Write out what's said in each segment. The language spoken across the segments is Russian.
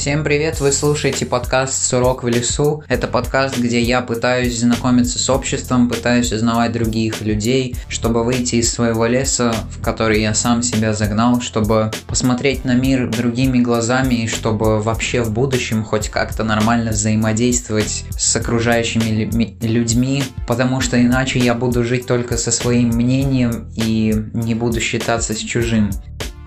Всем привет, вы слушаете подкаст «Сурок в лесу». Это подкаст, где я пытаюсь знакомиться с обществом, пытаюсь узнавать других людей, чтобы выйти из своего леса, в который я сам себя загнал, чтобы посмотреть на мир другими глазами и чтобы вообще в будущем хоть как-то нормально взаимодействовать с окружающими людьми, потому что иначе я буду жить только со своим мнением и не буду считаться с чужим.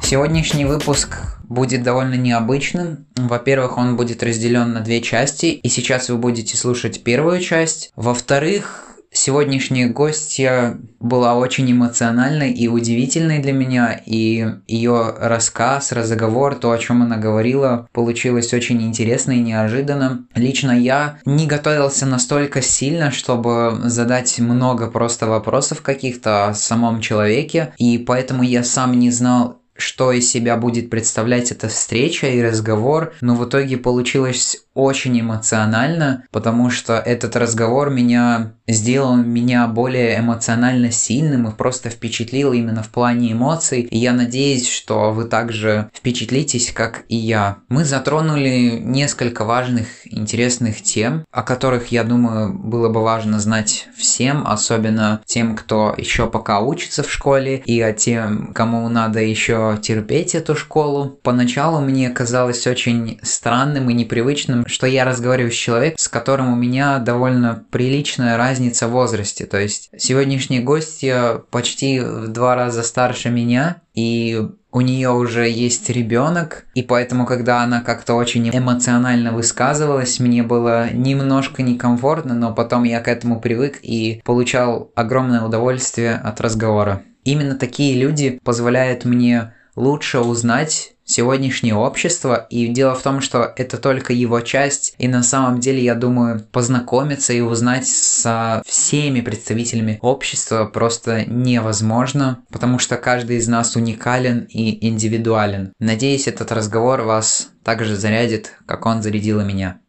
Сегодняшний выпуск будет довольно необычным. Во-первых, он будет разделен на две части, и сейчас вы будете слушать первую часть. Во-вторых, сегодняшняя гостья была очень эмоциональной и удивительной для меня, и ее рассказ, разговор, то, о чем она говорила, получилось очень интересно и неожиданно. Лично я не готовился настолько сильно, чтобы задать много просто вопросов каких-то о самом человеке, и поэтому я сам не знал, что из себя будет представлять эта встреча и разговор, но в итоге получилось очень эмоционально, потому что этот разговор меня сделал меня более эмоционально сильным и просто впечатлил именно в плане эмоций. И я надеюсь, что вы также впечатлитесь, как и я. Мы затронули несколько важных, интересных тем, о которых, я думаю, было бы важно знать всем, особенно тем, кто еще пока учится в школе, и о тем, кому надо еще терпеть эту школу. Поначалу мне казалось очень странным и непривычным что я разговариваю с человеком, с которым у меня довольно приличная разница в возрасте. То есть сегодняшняя гостья почти в два раза старше меня, и у нее уже есть ребенок, и поэтому, когда она как-то очень эмоционально высказывалась, мне было немножко некомфортно, но потом я к этому привык и получал огромное удовольствие от разговора. Именно такие люди позволяют мне лучше узнать сегодняшнее общество. И дело в том, что это только его часть. И на самом деле, я думаю, познакомиться и узнать со всеми представителями общества просто невозможно, потому что каждый из нас уникален и индивидуален. Надеюсь, этот разговор вас также зарядит, как он зарядил меня.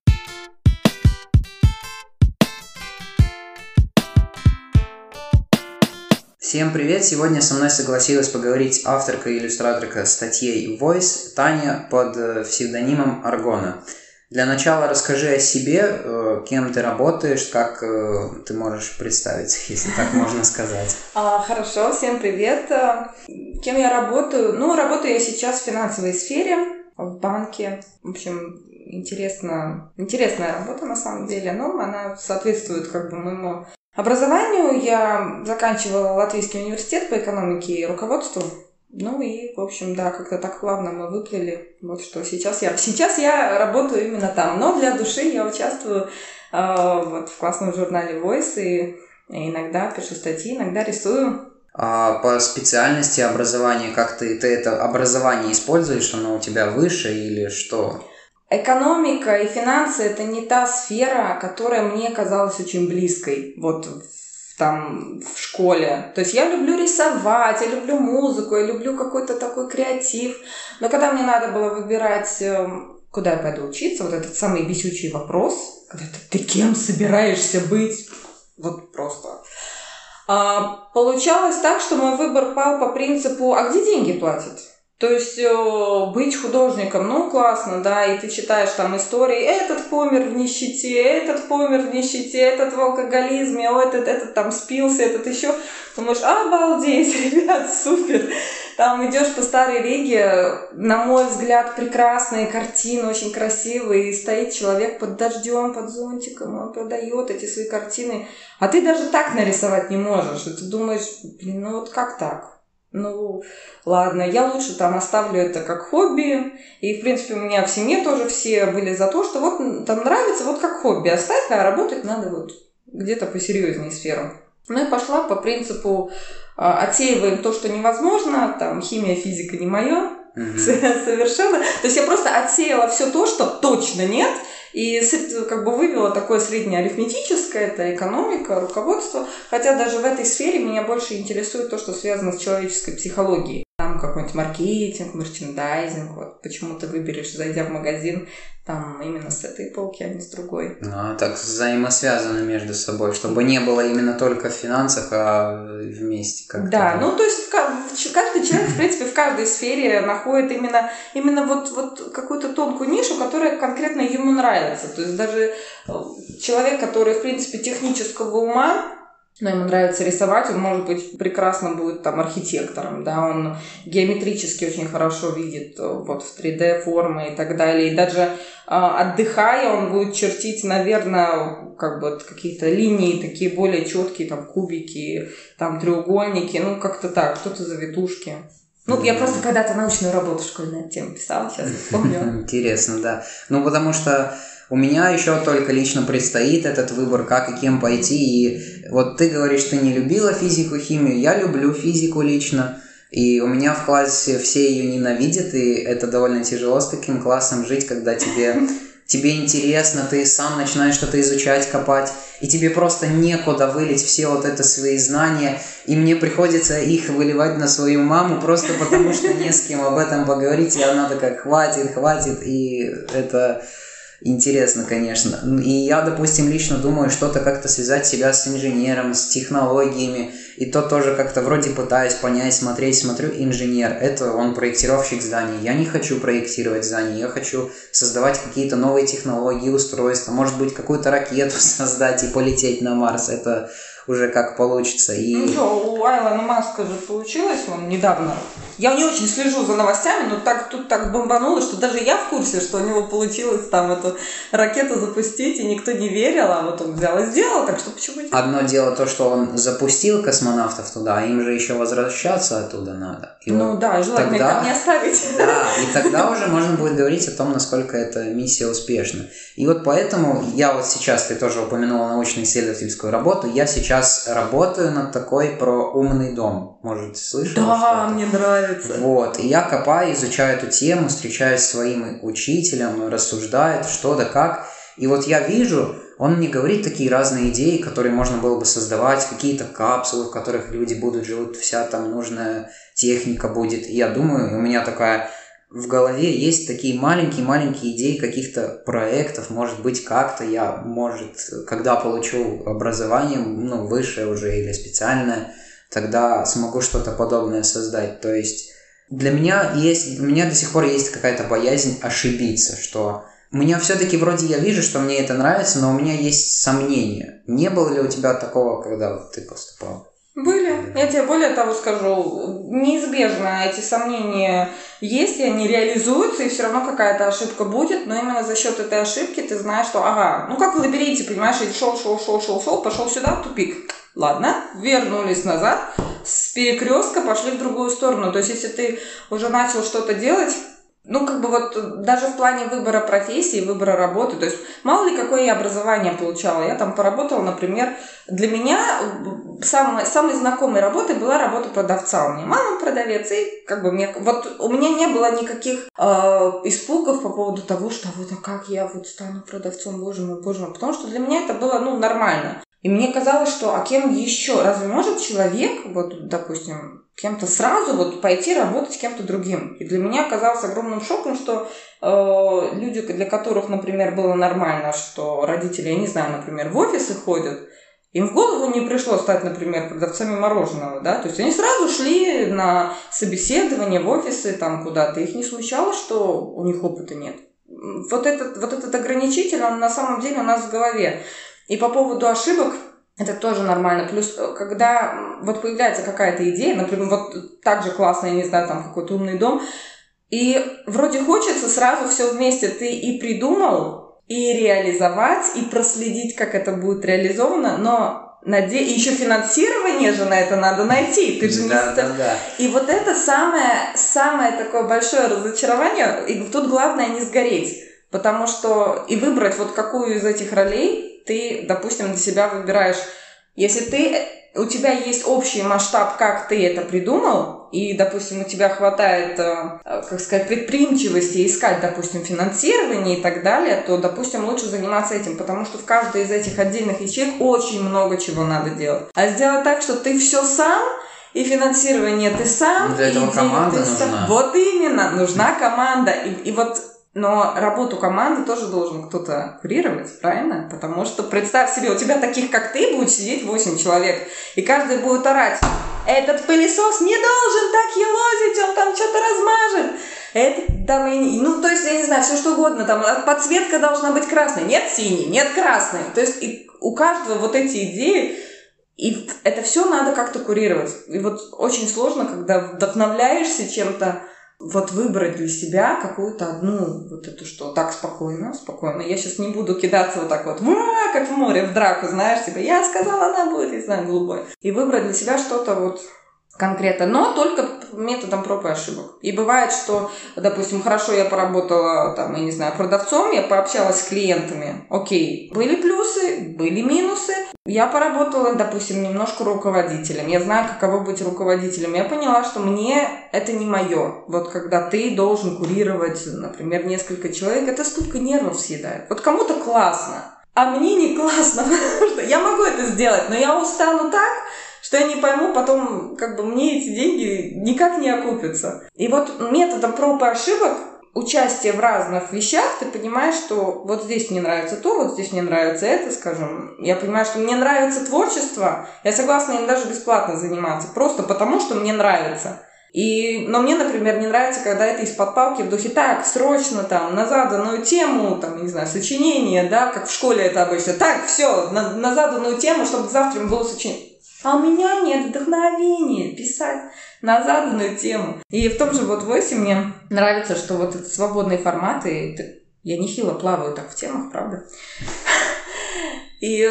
Всем привет! Сегодня со мной согласилась поговорить авторка и иллюстраторка статьей Voice Таня под э, псевдонимом Аргона. Для начала расскажи о себе, э, кем ты работаешь, как э, ты можешь представить, если так можно сказать. А, хорошо, всем привет. Кем я работаю? Ну, работаю я сейчас в финансовой сфере, в банке. В общем, интересно, интересная работа на самом деле, но она соответствует как бы моему Образованию я заканчивала Латвийский университет по экономике и руководству. Ну и, в общем, да, как-то так плавно мы выплыли. Вот что сейчас я... Сейчас я работаю именно там, но для души я участвую э, вот в классном журнале Voice и иногда пишу статьи, иногда рисую. А по специальности образования, как ты, ты это образование используешь, оно у тебя выше или что? Экономика и финансы – это не та сфера, которая мне казалась очень близкой. Вот там в школе. То есть я люблю рисовать, я люблю музыку, я люблю какой-то такой креатив. Но когда мне надо было выбирать, эм, куда я пойду учиться, вот этот самый бесючий вопрос, когда ты, ты кем собираешься быть, вот просто. А, получалось так, что мой выбор пал по принципу, а где деньги платят? То есть э, быть художником, ну классно, да, и ты читаешь там истории, этот помер в нищете, этот помер в нищете, этот в алкоголизме, о, этот, этот там спился, этот еще. Думаешь, обалдеть, ребят, супер. Там идешь по Старой Риге, на мой взгляд, прекрасные картины, очень красивые, и стоит человек под дождем, под зонтиком, он продает эти свои картины, а ты даже так нарисовать не можешь, и ты думаешь, блин, ну вот как так? Ну, ладно, я лучше там оставлю это как хобби. И, в принципе, у меня в семье тоже все были за то, что вот там нравится, вот как хобби оставь, а работать надо вот где-то посерьезнее сферу. Ну и пошла по принципу а, отсеиваем то, что невозможно, там химия, физика не мое, mm-hmm. совершенно. То есть я просто отсеяла все то, что точно нет, и как бы вывела такое среднеарифметическое, это экономика, руководство. Хотя даже в этой сфере меня больше интересует то, что связано с человеческой психологией. Там какой-нибудь маркетинг, мерчендайзинг, вот почему ты выберешь, зайдя в магазин, там именно с этой полки, а не с другой. Ну, а так взаимосвязаны между собой, чтобы не было именно только в финансах, а вместе как-то. Да, ну то есть каждый человек, в принципе, в каждой сфере находит именно, именно вот, вот какую-то тонкую нишу, которая конкретно ему нравится. То есть даже э, человек, который, в принципе, технического ума, но ему нравится рисовать, он, может быть, прекрасно будет там архитектором, да, он геометрически очень хорошо видит э, вот в 3D формы и так далее. И даже э, отдыхая, он будет чертить, наверное, как бы какие-то линии такие более четкие, там кубики, там треугольники, ну как-то так, кто-то завитушки. Ну, я просто когда-то научную работу школьную тему писала, сейчас помню. Интересно, да. Ну, потому что у меня еще только лично предстоит этот выбор, как и кем пойти. И вот ты говоришь, ты не любила физику, химию. Я люблю физику лично. И у меня в классе все ее ненавидят, и это довольно тяжело с таким классом жить, когда тебе, тебе интересно, ты сам начинаешь что-то изучать, копать, и тебе просто некуда вылить все вот это свои знания, и мне приходится их выливать на свою маму, просто потому что не с кем об этом поговорить, и она такая, хватит, хватит, и это интересно, конечно. И я, допустим, лично думаю, что-то как-то связать себя с инженером, с технологиями. И то тоже как-то вроде пытаюсь понять, смотреть, смотрю, инженер, это он проектировщик зданий. Я не хочу проектировать здания, я хочу создавать какие-то новые технологии, устройства, может быть, какую-то ракету создать и полететь на Марс. Это уже как получится. И... Ну что, у Айлона Маска же получилось, он недавно. Я не очень слежу за новостями, но так тут так бомбануло, что даже я в курсе, что у него получилось там эту ракету запустить, и никто не верил, а вот он взял и сделал, так что почему нет? Одно дело то, что он запустил космонавтов туда, а им же еще возвращаться оттуда надо. И ну вот да, желательно тогда... их там не оставить. Да, и тогда уже можно будет говорить о том, насколько эта миссия успешна. И вот поэтому я вот сейчас, ты тоже упомянула научно-исследовательскую работу, я сейчас работаю над такой про умный дом. Может, слышал? Да, мне нравится. Вот. И я копаю, изучаю эту тему, встречаюсь с своим учителем, рассуждает, что да как. И вот я вижу, он мне говорит такие разные идеи, которые можно было бы создавать, какие-то капсулы, в которых люди будут жить, вся там нужная техника будет. И я думаю, у меня такая в голове есть такие маленькие-маленькие идеи каких-то проектов, может быть, как-то я, может, когда получу образование, ну, высшее уже или специальное, тогда смогу что-то подобное создать. То есть для меня есть, у меня до сих пор есть какая-то боязнь ошибиться, что у меня все-таки вроде я вижу, что мне это нравится, но у меня есть сомнения. Не было ли у тебя такого, когда вот ты поступал? Были. Я тебе более того скажу, неизбежно эти сомнения есть, и они реализуются, и все равно какая-то ошибка будет, но именно за счет этой ошибки ты знаешь, что ага, ну как в лабиринте, понимаешь, шел, шел, шел, шел, шел, пошел сюда, тупик. Ладно, вернулись назад, с перекрестка пошли в другую сторону. То есть, если ты уже начал что-то делать, ну, как бы вот даже в плане выбора профессии, выбора работы, то есть мало ли какое я образование получала. Я там поработала, например, для меня самой, самой знакомой работой была работа продавца. У меня мама продавец, и как бы мне, вот у меня не было никаких э, испугов по поводу того, что вот а как я вот стану продавцом, боже мой, боже мой, потому что для меня это было, ну, нормально. И мне казалось, что а кем еще? Разве может человек, вот, допустим, кем-то сразу вот пойти работать с кем-то другим? И для меня казалось огромным шоком, что э, люди, для которых, например, было нормально, что родители, я не знаю, например, в офисы ходят, им в голову не пришло стать, например, продавцами мороженого, да, то есть они сразу шли на собеседование в офисы там куда-то, их не смущало, что у них опыта нет. Вот этот, вот этот ограничитель, он на самом деле у нас в голове. И по поводу ошибок, это тоже нормально. Плюс, э, когда вот появляется какая-то идея, например, вот так же классно, я не знаю, там какой-то умный дом, и вроде хочется сразу все вместе. Ты и придумал, и реализовать, и проследить, как это будет реализовано, но Наде... И еще финансирование же на это надо найти. Ты же не... Да, да, да. И вот это самое, самое такое большое разочарование. И тут главное не сгореть. Потому что и выбрать вот какую из этих ролей ты, допустим, для себя выбираешь, если ты, у тебя есть общий масштаб, как ты это придумал, и, допустим, у тебя хватает, э, как сказать, предприимчивости искать, допустим, финансирование и так далее, то, допустим, лучше заниматься этим, потому что в каждой из этих отдельных ячеек очень много чего надо делать. А сделать так, что ты все сам, и финансирование ты сам. Ну, для этого и команда ты сам. нужна. Вот именно, нужна команда. И, и вот но работу команды тоже должен кто-то курировать, правильно? Потому что представь себе, у тебя таких, как ты, будет сидеть 8 человек, и каждый будет орать, этот пылесос не должен так елозить, он там что-то размажет. Это там, ну, то есть, я не знаю, все что угодно, там, а подсветка должна быть красной, нет синей, нет красной. То есть, и у каждого вот эти идеи, и это все надо как-то курировать. И вот очень сложно, когда вдохновляешься чем-то, вот выбрать для себя какую-то одну вот эту что так спокойно, спокойно. Я сейчас не буду кидаться вот так вот, «Уа!» как в море, в драку, знаешь, типа, я сказала, она будет, не знаю, голубой. И выбрать для себя что-то вот конкретно, но только методом проб и ошибок. И бывает, что, допустим, хорошо я поработала, там, я не знаю, продавцом, я пообщалась с клиентами, окей, были плюсы, были минусы, я поработала, допустим, немножко руководителем. Я знаю, каково быть руководителем. Я поняла, что мне это не мое. Вот когда ты должен курировать, например, несколько человек, это столько нервов съедает. Вот кому-то классно, а мне не классно, я могу это сделать, но я устану так, что я не пойму, потом как бы мне эти деньги никак не окупятся. И вот методом проб и ошибок участие в разных вещах, ты понимаешь, что вот здесь мне нравится то, вот здесь мне нравится это, скажем. Я понимаю, что мне нравится творчество, я согласна им даже бесплатно заниматься, просто потому что мне нравится. И, но мне, например, не нравится, когда это из-под палки в духе так, срочно там, на заданную тему, там, не знаю, сочинение, да, как в школе это обычно. Так, все, на, на заданную тему, чтобы завтра было сочинение. А у меня нет вдохновения писать на заданную тему. И в том же вот войсе мне нравится, что вот это свободные форматы, я нехило плаваю так в темах, правда? И,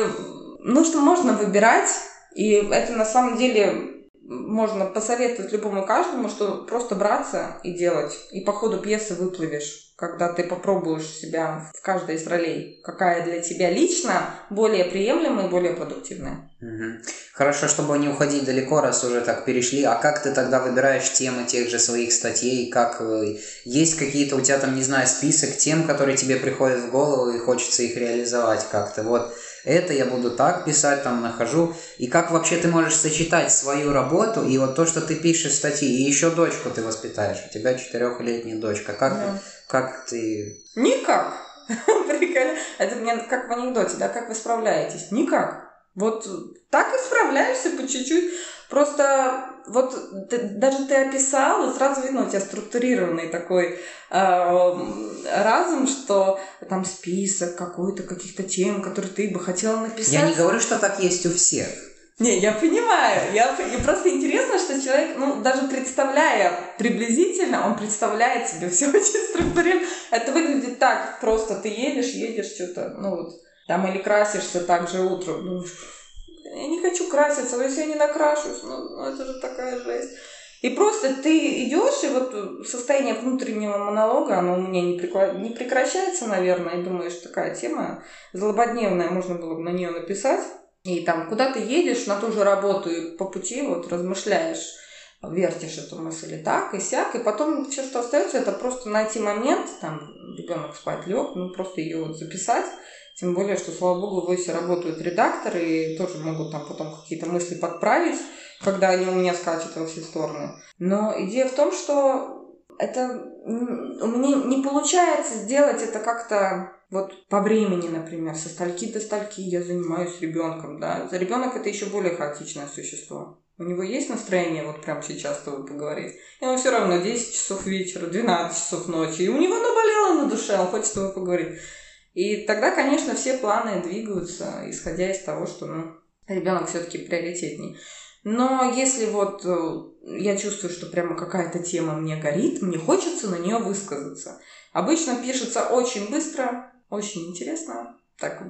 ну, что можно выбирать, и это на самом деле можно посоветовать любому каждому, что просто браться и делать. И по ходу пьесы выплывешь, когда ты попробуешь себя в каждой из ролей, какая для тебя лично более приемлемая и более продуктивная. Мгм. Хорошо, чтобы не уходить далеко, раз уже так перешли. А как ты тогда выбираешь темы тех же своих статей? Как э, есть какие-то у тебя там, не знаю, список тем, которые тебе приходят в голову и хочется их реализовать как-то? Вот это я буду так писать, там нахожу. И как вообще ты можешь сочетать свою работу и вот то, что ты пишешь статьи, и еще дочку ты воспитаешь. У тебя четырехлетняя дочка. Как, Да. как ты Никак. Прикольно. Это мне как в анекдоте, да, как вы справляетесь? Никак. Вот так и справляешься по чуть-чуть. Просто вот ты- даже ты описал, и сразу видно у тебя структурированный такой эм, разум, что там список какой-то, каких-то тем, которые ты бы хотела написать. Я не говорю, что так есть у всех. Не, я понимаю. Я, и просто интересно, что человек, ну, даже представляя приблизительно, он представляет себе все очень структурировано. Это выглядит так просто. Ты едешь, едешь что-то, ну вот, там или красишься так же утром. Думаешь, «Блин, я не хочу краситься, но если я не накрашусь, ну, ну, это же такая жесть. И просто ты идешь, и вот состояние внутреннего монолога, оно у меня не, прекла- не прекращается, наверное, и думаешь, такая тема злободневная, можно было бы на нее написать. И там, куда ты едешь на ту же работу, и по пути вот размышляешь, вертишь эту мысль и так, и сяк, и потом все, что остается, это просто найти момент, там, ребенок спать лег, ну, просто ее вот записать, тем более, что, слава богу, в Войсе работают редакторы, и тоже могут там потом какие-то мысли подправить, когда они у меня скачут во все стороны. Но идея в том, что это у меня не получается сделать это как-то вот по времени, например, со стальки до стальки я занимаюсь ребенком, да. За ребенок это еще более хаотичное существо. У него есть настроение вот прямо сейчас с тобой поговорить. И он все равно 10 часов вечера, 12 часов ночи. И у него наболело на душе, он хочет с тобой поговорить. И тогда, конечно, все планы двигаются, исходя из того, что ну, ребенок все-таки приоритетней. Но если вот э, я чувствую, что прямо какая-то тема мне горит, мне хочется на нее высказаться. Обычно пишется очень быстро, очень интересно. Так,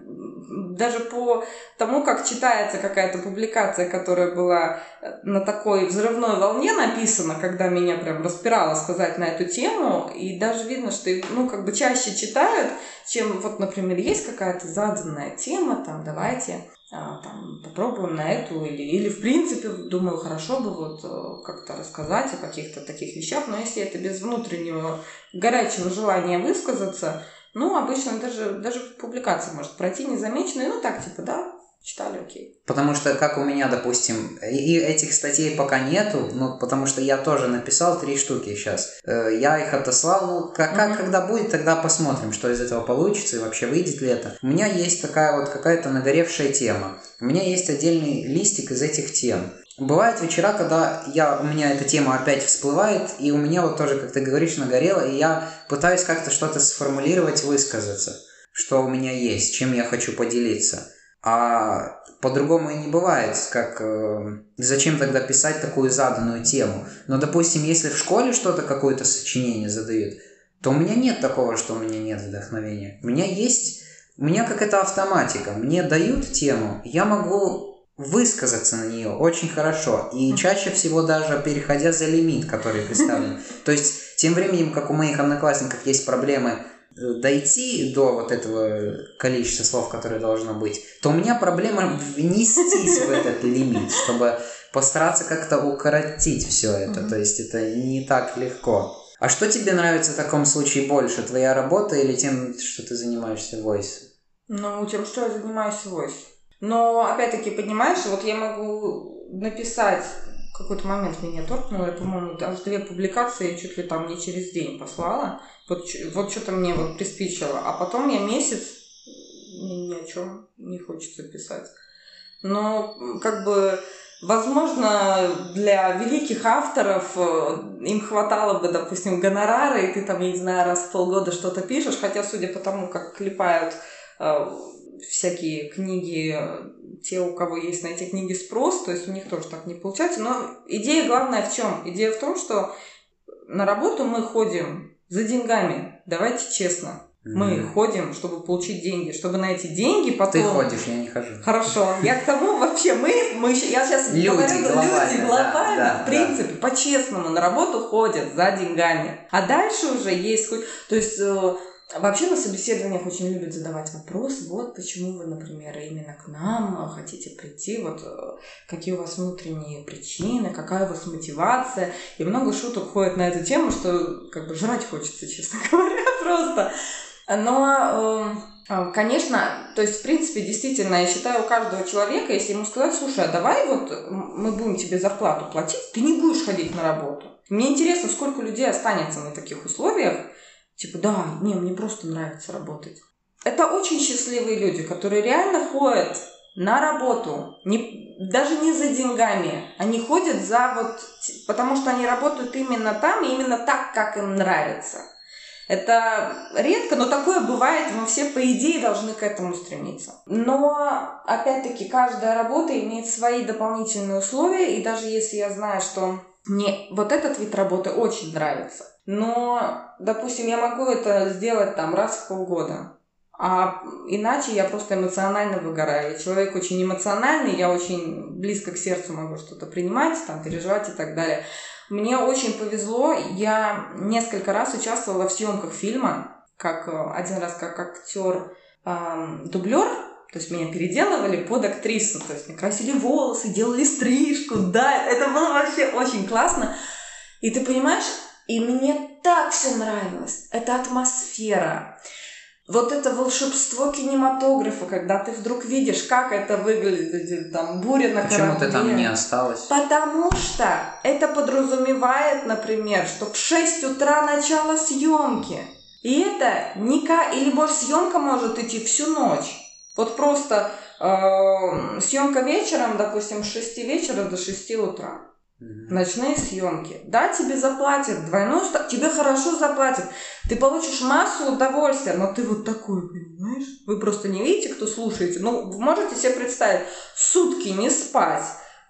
даже по тому, как читается какая-то публикация, которая была э, на такой взрывной волне написана, когда меня прям распирало сказать на эту тему, и даже видно, что ну, как бы чаще читают, чем вот, например, есть какая-то заданная тема, там, давайте а, там, попробуем на эту, или, или в принципе, думаю, хорошо бы вот э, как-то рассказать о каких-то таких вещах, но если это без внутреннего горячего желания высказаться, ну, обычно даже, даже публикация может пройти незамеченной, ну, так, типа, да, читали, окей. Потому что, как у меня, допустим, и этих статей пока нету, ну, потому что я тоже написал три штуки сейчас. Э, я их отослал, ну, как, как когда будет, тогда посмотрим, что из этого получится и вообще выйдет ли это. У меня есть такая вот какая-то нагоревшая тема. У меня есть отдельный листик из этих тем. Бывают вечера, когда я, у меня эта тема опять всплывает, и у меня вот тоже, как ты говоришь, нагорело, и я пытаюсь как-то что-то сформулировать, высказаться, что у меня есть, чем я хочу поделиться. А по-другому и не бывает, как э, зачем тогда писать такую заданную тему. Но, допустим, если в школе что-то, какое-то сочинение задают, то у меня нет такого, что у меня нет вдохновения. У меня есть, у меня как это автоматика. Мне дают тему, я могу высказаться на нее очень хорошо. И чаще всего даже переходя за лимит, который представлен. То есть, тем временем, как у моих одноклассников есть проблемы дойти до вот этого количества слов, которое должно быть, то у меня проблема внестись в этот лимит, чтобы постараться как-то укоротить все это. Mm-hmm. То есть это не так легко. А что тебе нравится в таком случае больше? Твоя работа или тем, что ты занимаешься voice? Ну, тем, что я занимаюсь voice. Но, опять-таки, понимаешь, вот я могу написать какой-то момент меня торкнуло, я, по-моему, даже две публикации чуть ли там не через день послала. Вот, вот что-то мне вот приспичило. А потом я месяц ни, ни о чем не хочется писать. Но как бы Возможно, для великих авторов э, им хватало бы, допустим, гонорара, и ты там, я не знаю, раз в полгода что-то пишешь, хотя, судя по тому, как клепают э, всякие книги, те, у кого есть на эти книги спрос, то есть у них тоже так не получается. Но идея главная в чем? Идея в том, что на работу мы ходим за деньгами. Давайте честно. Мы mm. ходим, чтобы получить деньги, чтобы на эти деньги потом... Ты ходишь, я не хожу. Хорошо. Я к тому вообще, мы, мы я сейчас люди говорю, глобально, люди глобально, да, в принципе, да. по-честному на работу ходят за деньгами. А дальше уже есть... То есть э, Вообще на собеседованиях очень любят задавать вопрос, вот почему вы, например, именно к нам хотите прийти, вот э, какие у вас внутренние причины, какая у вас мотивация. И много шуток ходит на эту тему, что как бы жрать хочется, честно говоря, просто. Но э, Конечно, то есть, в принципе, действительно, я считаю, у каждого человека, если ему сказать, слушай, а давай вот мы будем тебе зарплату платить, ты не будешь ходить на работу. Мне интересно, сколько людей останется на таких условиях, Типа, да, не, мне просто нравится работать. Это очень счастливые люди, которые реально ходят на работу, не, даже не за деньгами. Они ходят за вот... Потому что они работают именно там и именно так, как им нравится. Это редко, но такое бывает, мы все по идее должны к этому стремиться. Но, опять-таки, каждая работа имеет свои дополнительные условия, и даже если я знаю, что мне вот этот вид работы очень нравится, но, допустим, я могу это сделать там раз в полгода. А иначе я просто эмоционально выгораю. Я человек очень эмоциональный, я очень близко к сердцу могу что-то принимать, там, переживать и так далее. Мне очень повезло, я несколько раз участвовала в съемках фильма, как э, один раз как актер эм, дублер, то есть меня переделывали под актрису, то есть мне красили волосы, делали стрижку, да, это было вообще очень классно. И ты понимаешь, и мне так все нравилось. Это атмосфера. Вот это волшебство кинематографа, когда ты вдруг видишь, как это выглядит, там, буря на Почему корабле. Почему ты там не осталась? Потому что это подразумевает, например, что в 6 утра начало съемки. И это никак... Или, может, съемка может идти всю ночь. Вот просто э, съемка вечером, допустим, с 6 вечера до 6 утра. Ночные съемки. Да, тебе заплатят двойную ставку, тебе хорошо заплатят. Ты получишь массу удовольствия, но ты вот такой, понимаешь? Вы просто не видите, кто слушаете. Ну, вы можете себе представить, сутки не спать.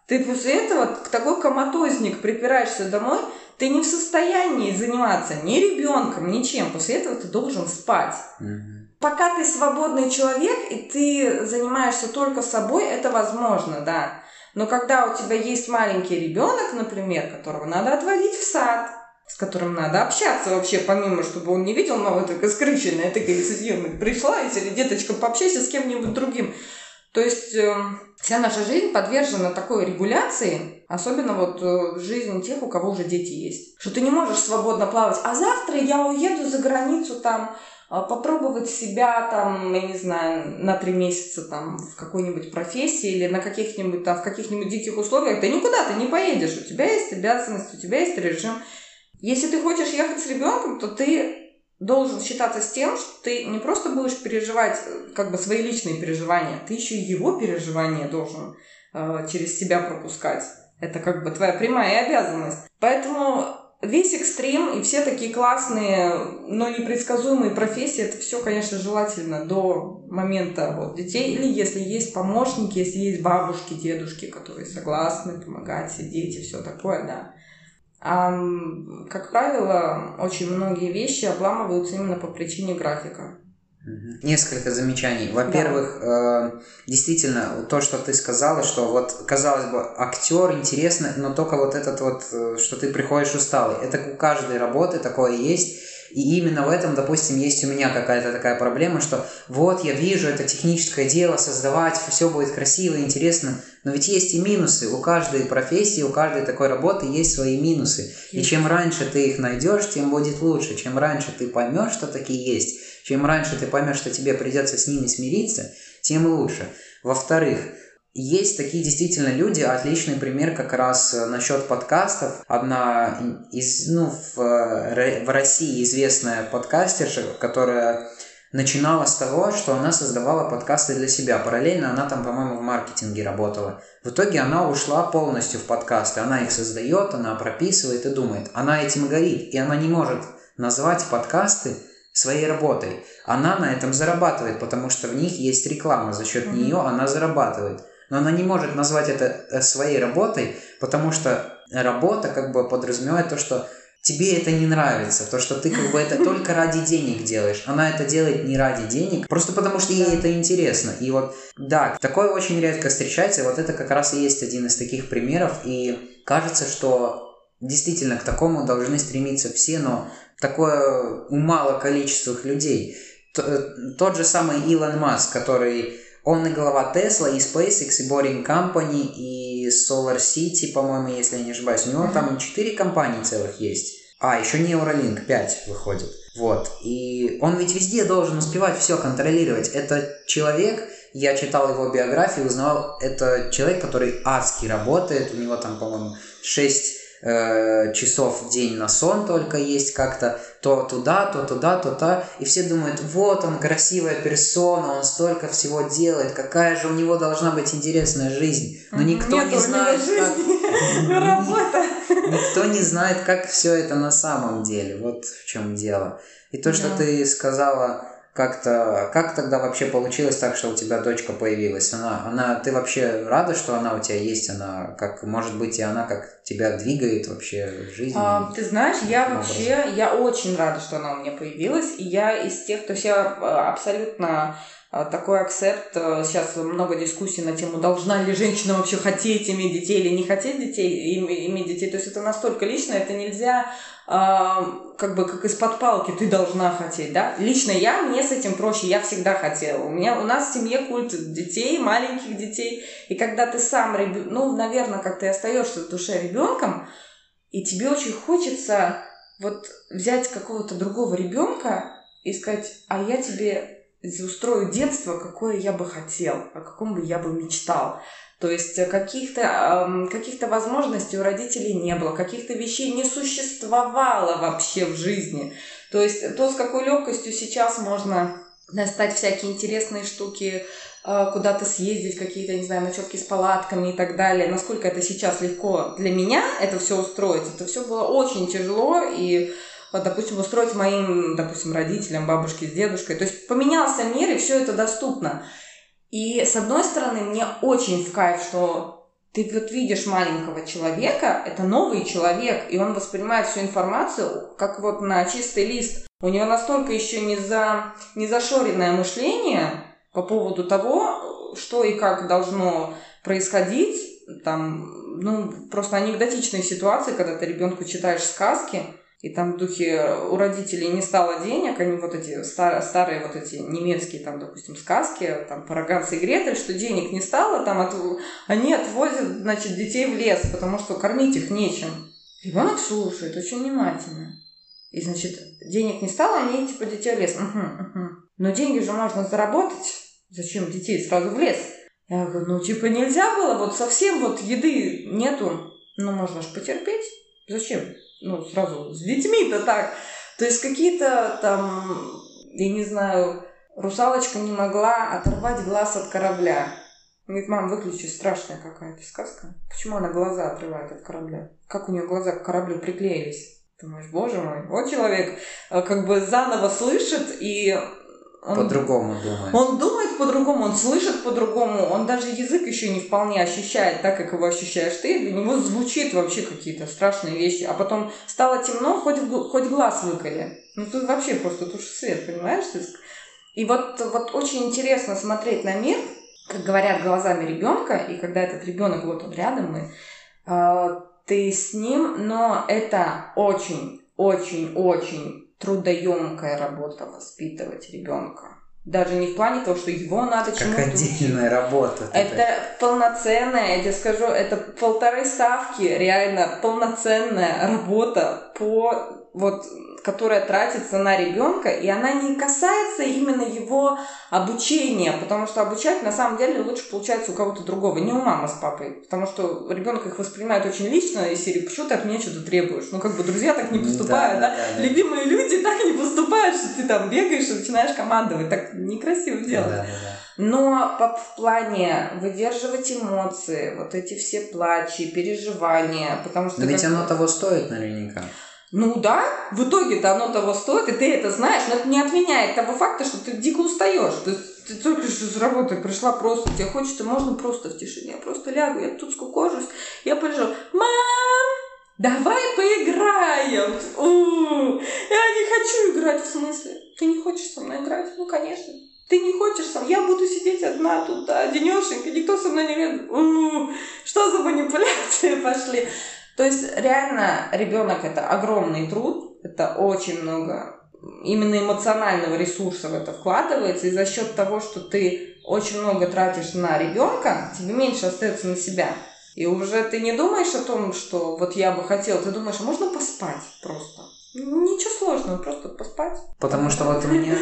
Ты после этого такой коматозник припираешься домой, ты не в состоянии заниматься ни ребенком, ничем. После этого ты должен спать. Пока ты свободный человек и ты занимаешься только собой, это возможно, да. Но когда у тебя есть маленький ребенок, например, которого надо отводить в сад, с которым надо общаться вообще, помимо, чтобы он не видел мама только скрюченная, ты, говорит, съемок пришла, если деточка пообщайся с кем-нибудь другим. То есть э, вся наша жизнь подвержена такой регуляции, особенно вот э, жизнь тех, у кого уже дети есть. Что ты не можешь свободно плавать. А завтра я уеду за границу там, попробовать себя там, я не знаю, на три месяца там в какой-нибудь профессии или на каких-нибудь там в каких-нибудь диких условиях, ты никуда ты не поедешь, у тебя есть обязанность, у тебя есть режим. Если ты хочешь ехать с ребенком, то ты должен считаться с тем, что ты не просто будешь переживать как бы свои личные переживания, ты еще и его переживания должен э, через себя пропускать. Это как бы твоя прямая обязанность. Поэтому весь экстрим и все такие классные, но непредсказуемые профессии, это все, конечно, желательно до момента вот, детей. Или если есть помощники, если есть бабушки, дедушки, которые согласны помогать, дети, все такое, да. А, как правило, очень многие вещи обламываются именно по причине графика. Несколько замечаний. Во-первых, да. э, действительно, то, что ты сказала, что вот, казалось бы, актер интересно, но только вот этот вот, э, что ты приходишь усталый. Это у каждой работы такое есть. И именно в этом, допустим, есть у меня какая-то такая проблема, что вот я вижу это техническое дело, создавать, все будет красиво, интересно, но ведь есть и минусы. У каждой профессии, у каждой такой работы есть свои минусы. И чем раньше ты их найдешь, тем будет лучше. Чем раньше ты поймешь, что такие есть, чем раньше ты поймешь, что тебе придется с ними смириться, тем лучше. Во-вторых, есть такие действительно люди, отличный пример как раз э, насчет подкастов. Одна из, ну, в, в России известная подкастерша, которая начинала с того, что она создавала подкасты для себя. Параллельно она там, по-моему, в маркетинге работала. В итоге она ушла полностью в подкасты. Она их создает, она прописывает и думает. Она этим горит, и она не может назвать подкасты своей работой. Она на этом зарабатывает, потому что в них есть реклама. За счет mm-hmm. нее она зарабатывает но она не может назвать это э, своей работой, потому что работа как бы подразумевает то, что тебе это не нравится, то, что ты как бы это только ради денег делаешь. Она это делает не ради денег, просто потому что ей это интересно. И вот, да, такое очень редко встречается, и вот это как раз и есть один из таких примеров, и кажется, что действительно к такому должны стремиться все, но такое у мало количества людей. Э, тот же самый Илон Маск, который он и глава Tesla, и SpaceX, и Boring Company, и Solar City, по-моему, если я не ошибаюсь. У него там четыре компании целых есть. А, еще Neuralink 5 выходит. Вот. И он ведь везде должен успевать все контролировать. Это человек, я читал его биографию, узнавал, это человек, который адски работает. У него там, по-моему, 6 э, часов в день на сон только есть как-то, то туда, то туда, то та. И все думают, вот он красивая персона, он столько всего делает, какая же у него должна быть интересная жизнь. Но никто Нет, не знает, как... Работа. Никто не знает, как все это на самом деле. Вот в чем дело. И то, что ты сказала как-то, как тогда вообще получилось так, что у тебя дочка появилась? Она, она, ты вообще рада, что она у тебя есть? Она, как, может быть, и она как тебя двигает вообще в жизни? А, ты знаешь, я вообще, я очень рада, что она у меня появилась, и я из тех, то есть я а, абсолютно такой акцепт. Сейчас много дискуссий на тему, должна ли женщина вообще хотеть иметь детей или не хотеть детей, иметь детей. То есть это настолько лично, это нельзя как бы как из-под палки ты должна хотеть, да? Лично я, мне с этим проще, я всегда хотела. У меня, у нас в семье культ детей, маленьких детей, и когда ты сам, ну, наверное, как ты остаешься в душе ребенком, и тебе очень хочется вот взять какого-то другого ребенка и сказать, а я тебе устрою детство, какое я бы хотел, о каком бы я бы мечтал. То есть э, каких-то каких возможностей у родителей не было, каких-то вещей не существовало вообще в жизни. То есть то, с какой легкостью сейчас можно достать всякие интересные штуки, э, куда-то съездить, какие-то, не знаю, ночевки с палатками и так далее. Насколько это сейчас легко для меня это все устроить, это все было очень тяжело и вот, допустим, устроить моим, допустим, родителям, бабушке с дедушкой. То есть поменялся мир, и все это доступно. И с одной стороны, мне очень в кайф, что ты вот видишь маленького человека, это новый человек, и он воспринимает всю информацию как вот на чистый лист. У него настолько еще не, за, не зашоренное мышление по поводу того, что и как должно происходить. Там, ну, просто анекдотичные ситуации, когда ты ребенку читаешь сказки, и там в духе у родителей не стало денег, они вот эти старые, старые вот эти немецкие там, допустим, сказки, там, Параганс и Гретель, что денег не стало, там от... они отвозят, значит, детей в лес, потому что кормить их нечем. Ребенок слушает очень внимательно. И, значит, денег не стало, они типа детей в лес. Угу, угу. Но деньги же можно заработать. Зачем детей сразу в лес? Я говорю, ну типа нельзя было, вот совсем вот еды нету. Ну можно же потерпеть. Зачем? Ну сразу с детьми-то так. То есть какие-то там, я не знаю, русалочка не могла оторвать глаз от корабля. Говорит, мам, выключи, страшная какая-то сказка. Почему она глаза отрывает от корабля? Как у нее глаза к кораблю приклеились? Думаешь, боже мой, вот человек э, как бы заново слышит и он, по-другому думает. Он думает по-другому, он слышит по-другому, он даже язык еще не вполне ощущает так, как его ощущаешь ты. Для него звучит вообще какие-то страшные вещи. А потом стало темно, хоть, хоть глаз выколи. Ну тут вообще просто туши свет, понимаешь? И вот, вот очень интересно смотреть на мир, как говорят, глазами ребенка, и когда этот ребенок вот он рядом, мы, э, ты с ним, но это очень, очень, очень трудоемкая работа воспитывать ребенка. Даже не в плане того, что его надо как чему-то... Как отдельная работа. Это, это полноценная, я тебе скажу, это полторы ставки, реально полноценная работа по вот которая тратится на ребенка, и она не касается именно его обучения, потому что обучать на самом деле лучше получается у кого-то другого, не у мамы с папой, потому что ребенок их воспринимает очень лично, и серии, почему ты от меня что-то требуешь? Ну, как бы друзья так не поступают, да? да? да, да. Любимые люди так не поступают, что ты там бегаешь и начинаешь командовать, так некрасиво делать. Да, да, да. Но в плане выдерживать эмоции, вот эти все плачи, переживания, потому что... Но ведь оно того стоит наверняка. Ну да, в итоге-то оно того стоит, и ты это знаешь, но это не отменяет того факта, что ты дико устаешь. Есть ты только что с работы пришла просто, тебе хочется, можно просто в тишине, я просто лягу, я тут скукожусь, я полежу. Мам, давай поиграем. У-у-у. Я не хочу играть, в смысле? Ты не хочешь со мной играть? Ну, конечно. Ты не хочешь сам? Я буду сидеть одна тут, да, денешенька, никто со мной не рядом. Что за манипуляции пошли? То есть реально ребенок это огромный труд, это очень много именно эмоционального ресурса в это вкладывается, и за счет того, что ты очень много тратишь на ребенка, тебе меньше остается на себя. И уже ты не думаешь о том, что вот я бы хотел, ты думаешь, а можно поспать просто? Ничего сложного, просто поспать. Потому что вот у меня,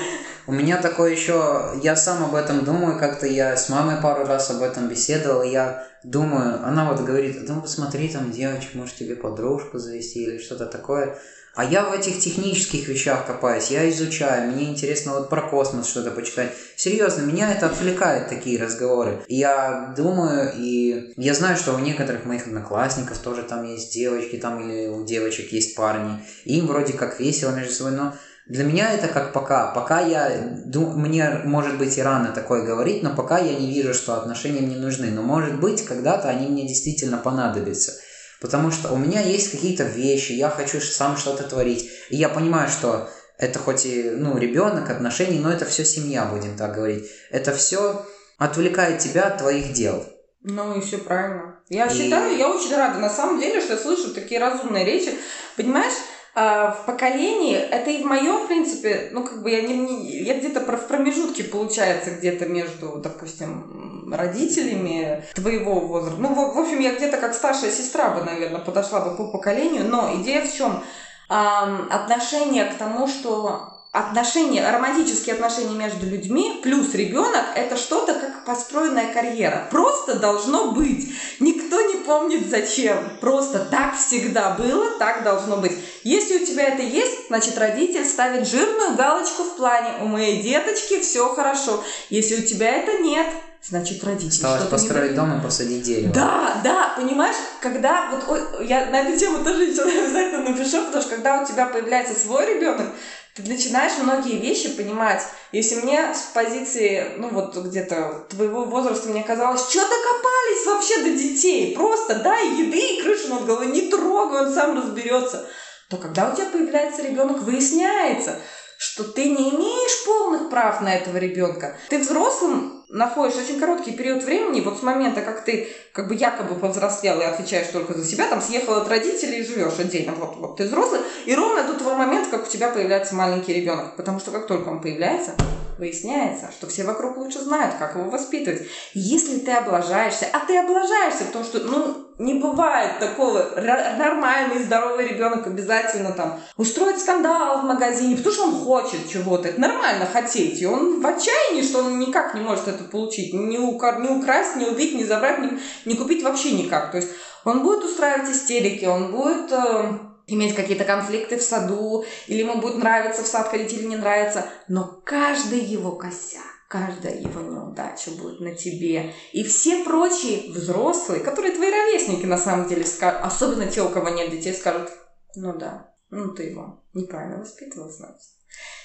у меня такое еще, я сам об этом думаю, как-то я с мамой пару раз об этом беседовал, и я думаю, она вот говорит, ну посмотри там девочек, может тебе подружку завести или что-то такое. А я в этих технических вещах копаюсь, я изучаю, мне интересно вот про космос что-то почитать. Серьезно, меня это отвлекает, такие разговоры. Я думаю, и я знаю, что у некоторых моих одноклассников тоже там есть девочки, там или у девочек есть парни. И им вроде как весело между собой, но для меня это как пока. Пока я... Мне, может быть, и рано такое говорить, но пока я не вижу, что отношения мне нужны. Но, может быть, когда-то они мне действительно понадобятся. Потому что у меня есть какие-то вещи, я хочу сам что-то творить. И я понимаю, что это хоть и ну, ребенок, отношения, но это все семья, будем так говорить. Это все отвлекает тебя от твоих дел. Ну и все правильно. Я и... считаю, я очень рада на самом деле, что я слышу такие разумные речи. Понимаешь, а, в поколении, это и в моем, в принципе, ну, как бы я не, не я где-то в промежутке, получается, где-то между, допустим, родителями твоего возраста. Ну, в, в общем, я где-то как старшая сестра бы, наверное, подошла бы по поколению, но идея в чем? А, отношение к тому, что отношения, романтические отношения между людьми плюс ребенок это что-то как построенная карьера. Просто должно быть. Никто не помнит зачем. Просто так всегда было, так должно быть. Если у тебя это есть, значит родитель ставит жирную галочку в плане у моей деточки все хорошо. Если у тебя это нет, значит родитель Осталось построить дом и посадить дерево. Да, да, понимаешь, когда вот ой, я на эту тему тоже еще обязательно напишу, потому что когда у тебя появляется свой ребенок, ты начинаешь многие вещи понимать. Если мне с позиции, ну вот где-то твоего возраста мне казалось, что докопались вообще до детей, просто дай еды и крышу над головой, не трогай, он сам разберется. То когда у тебя появляется ребенок, выясняется, что ты не имеешь полных прав на этого ребенка. Ты взрослым находишь очень короткий период времени, вот с момента, как ты как бы якобы повзрослел и отвечаешь только за себя, там съехал от родителей и живешь отдельно, вот, вот ты взрослый, и ровно до того момента, как у тебя появляется маленький ребенок. Потому что как только он появляется, выясняется, что все вокруг лучше знают, как его воспитывать. Если ты облажаешься, а ты облажаешься, потому что, ну, не бывает такого. Нормальный, здоровый ребенок обязательно там устроит скандал в магазине, потому что он хочет чего-то. Это нормально хотеть. И он в отчаянии, что он никак не может это получить. Не, укра... не украсть, не убить, не забрать, не... не купить вообще никак. То есть он будет устраивать истерики, он будет э, иметь какие-то конфликты в саду, или ему будет нравиться в сад ходить или не нравится. Но каждый его косяк каждая его неудача будет на тебе. И все прочие взрослые, которые твои ровесники на самом деле особенно те, у кого нет детей, скажут, ну да, ну ты его неправильно воспитывал, значит.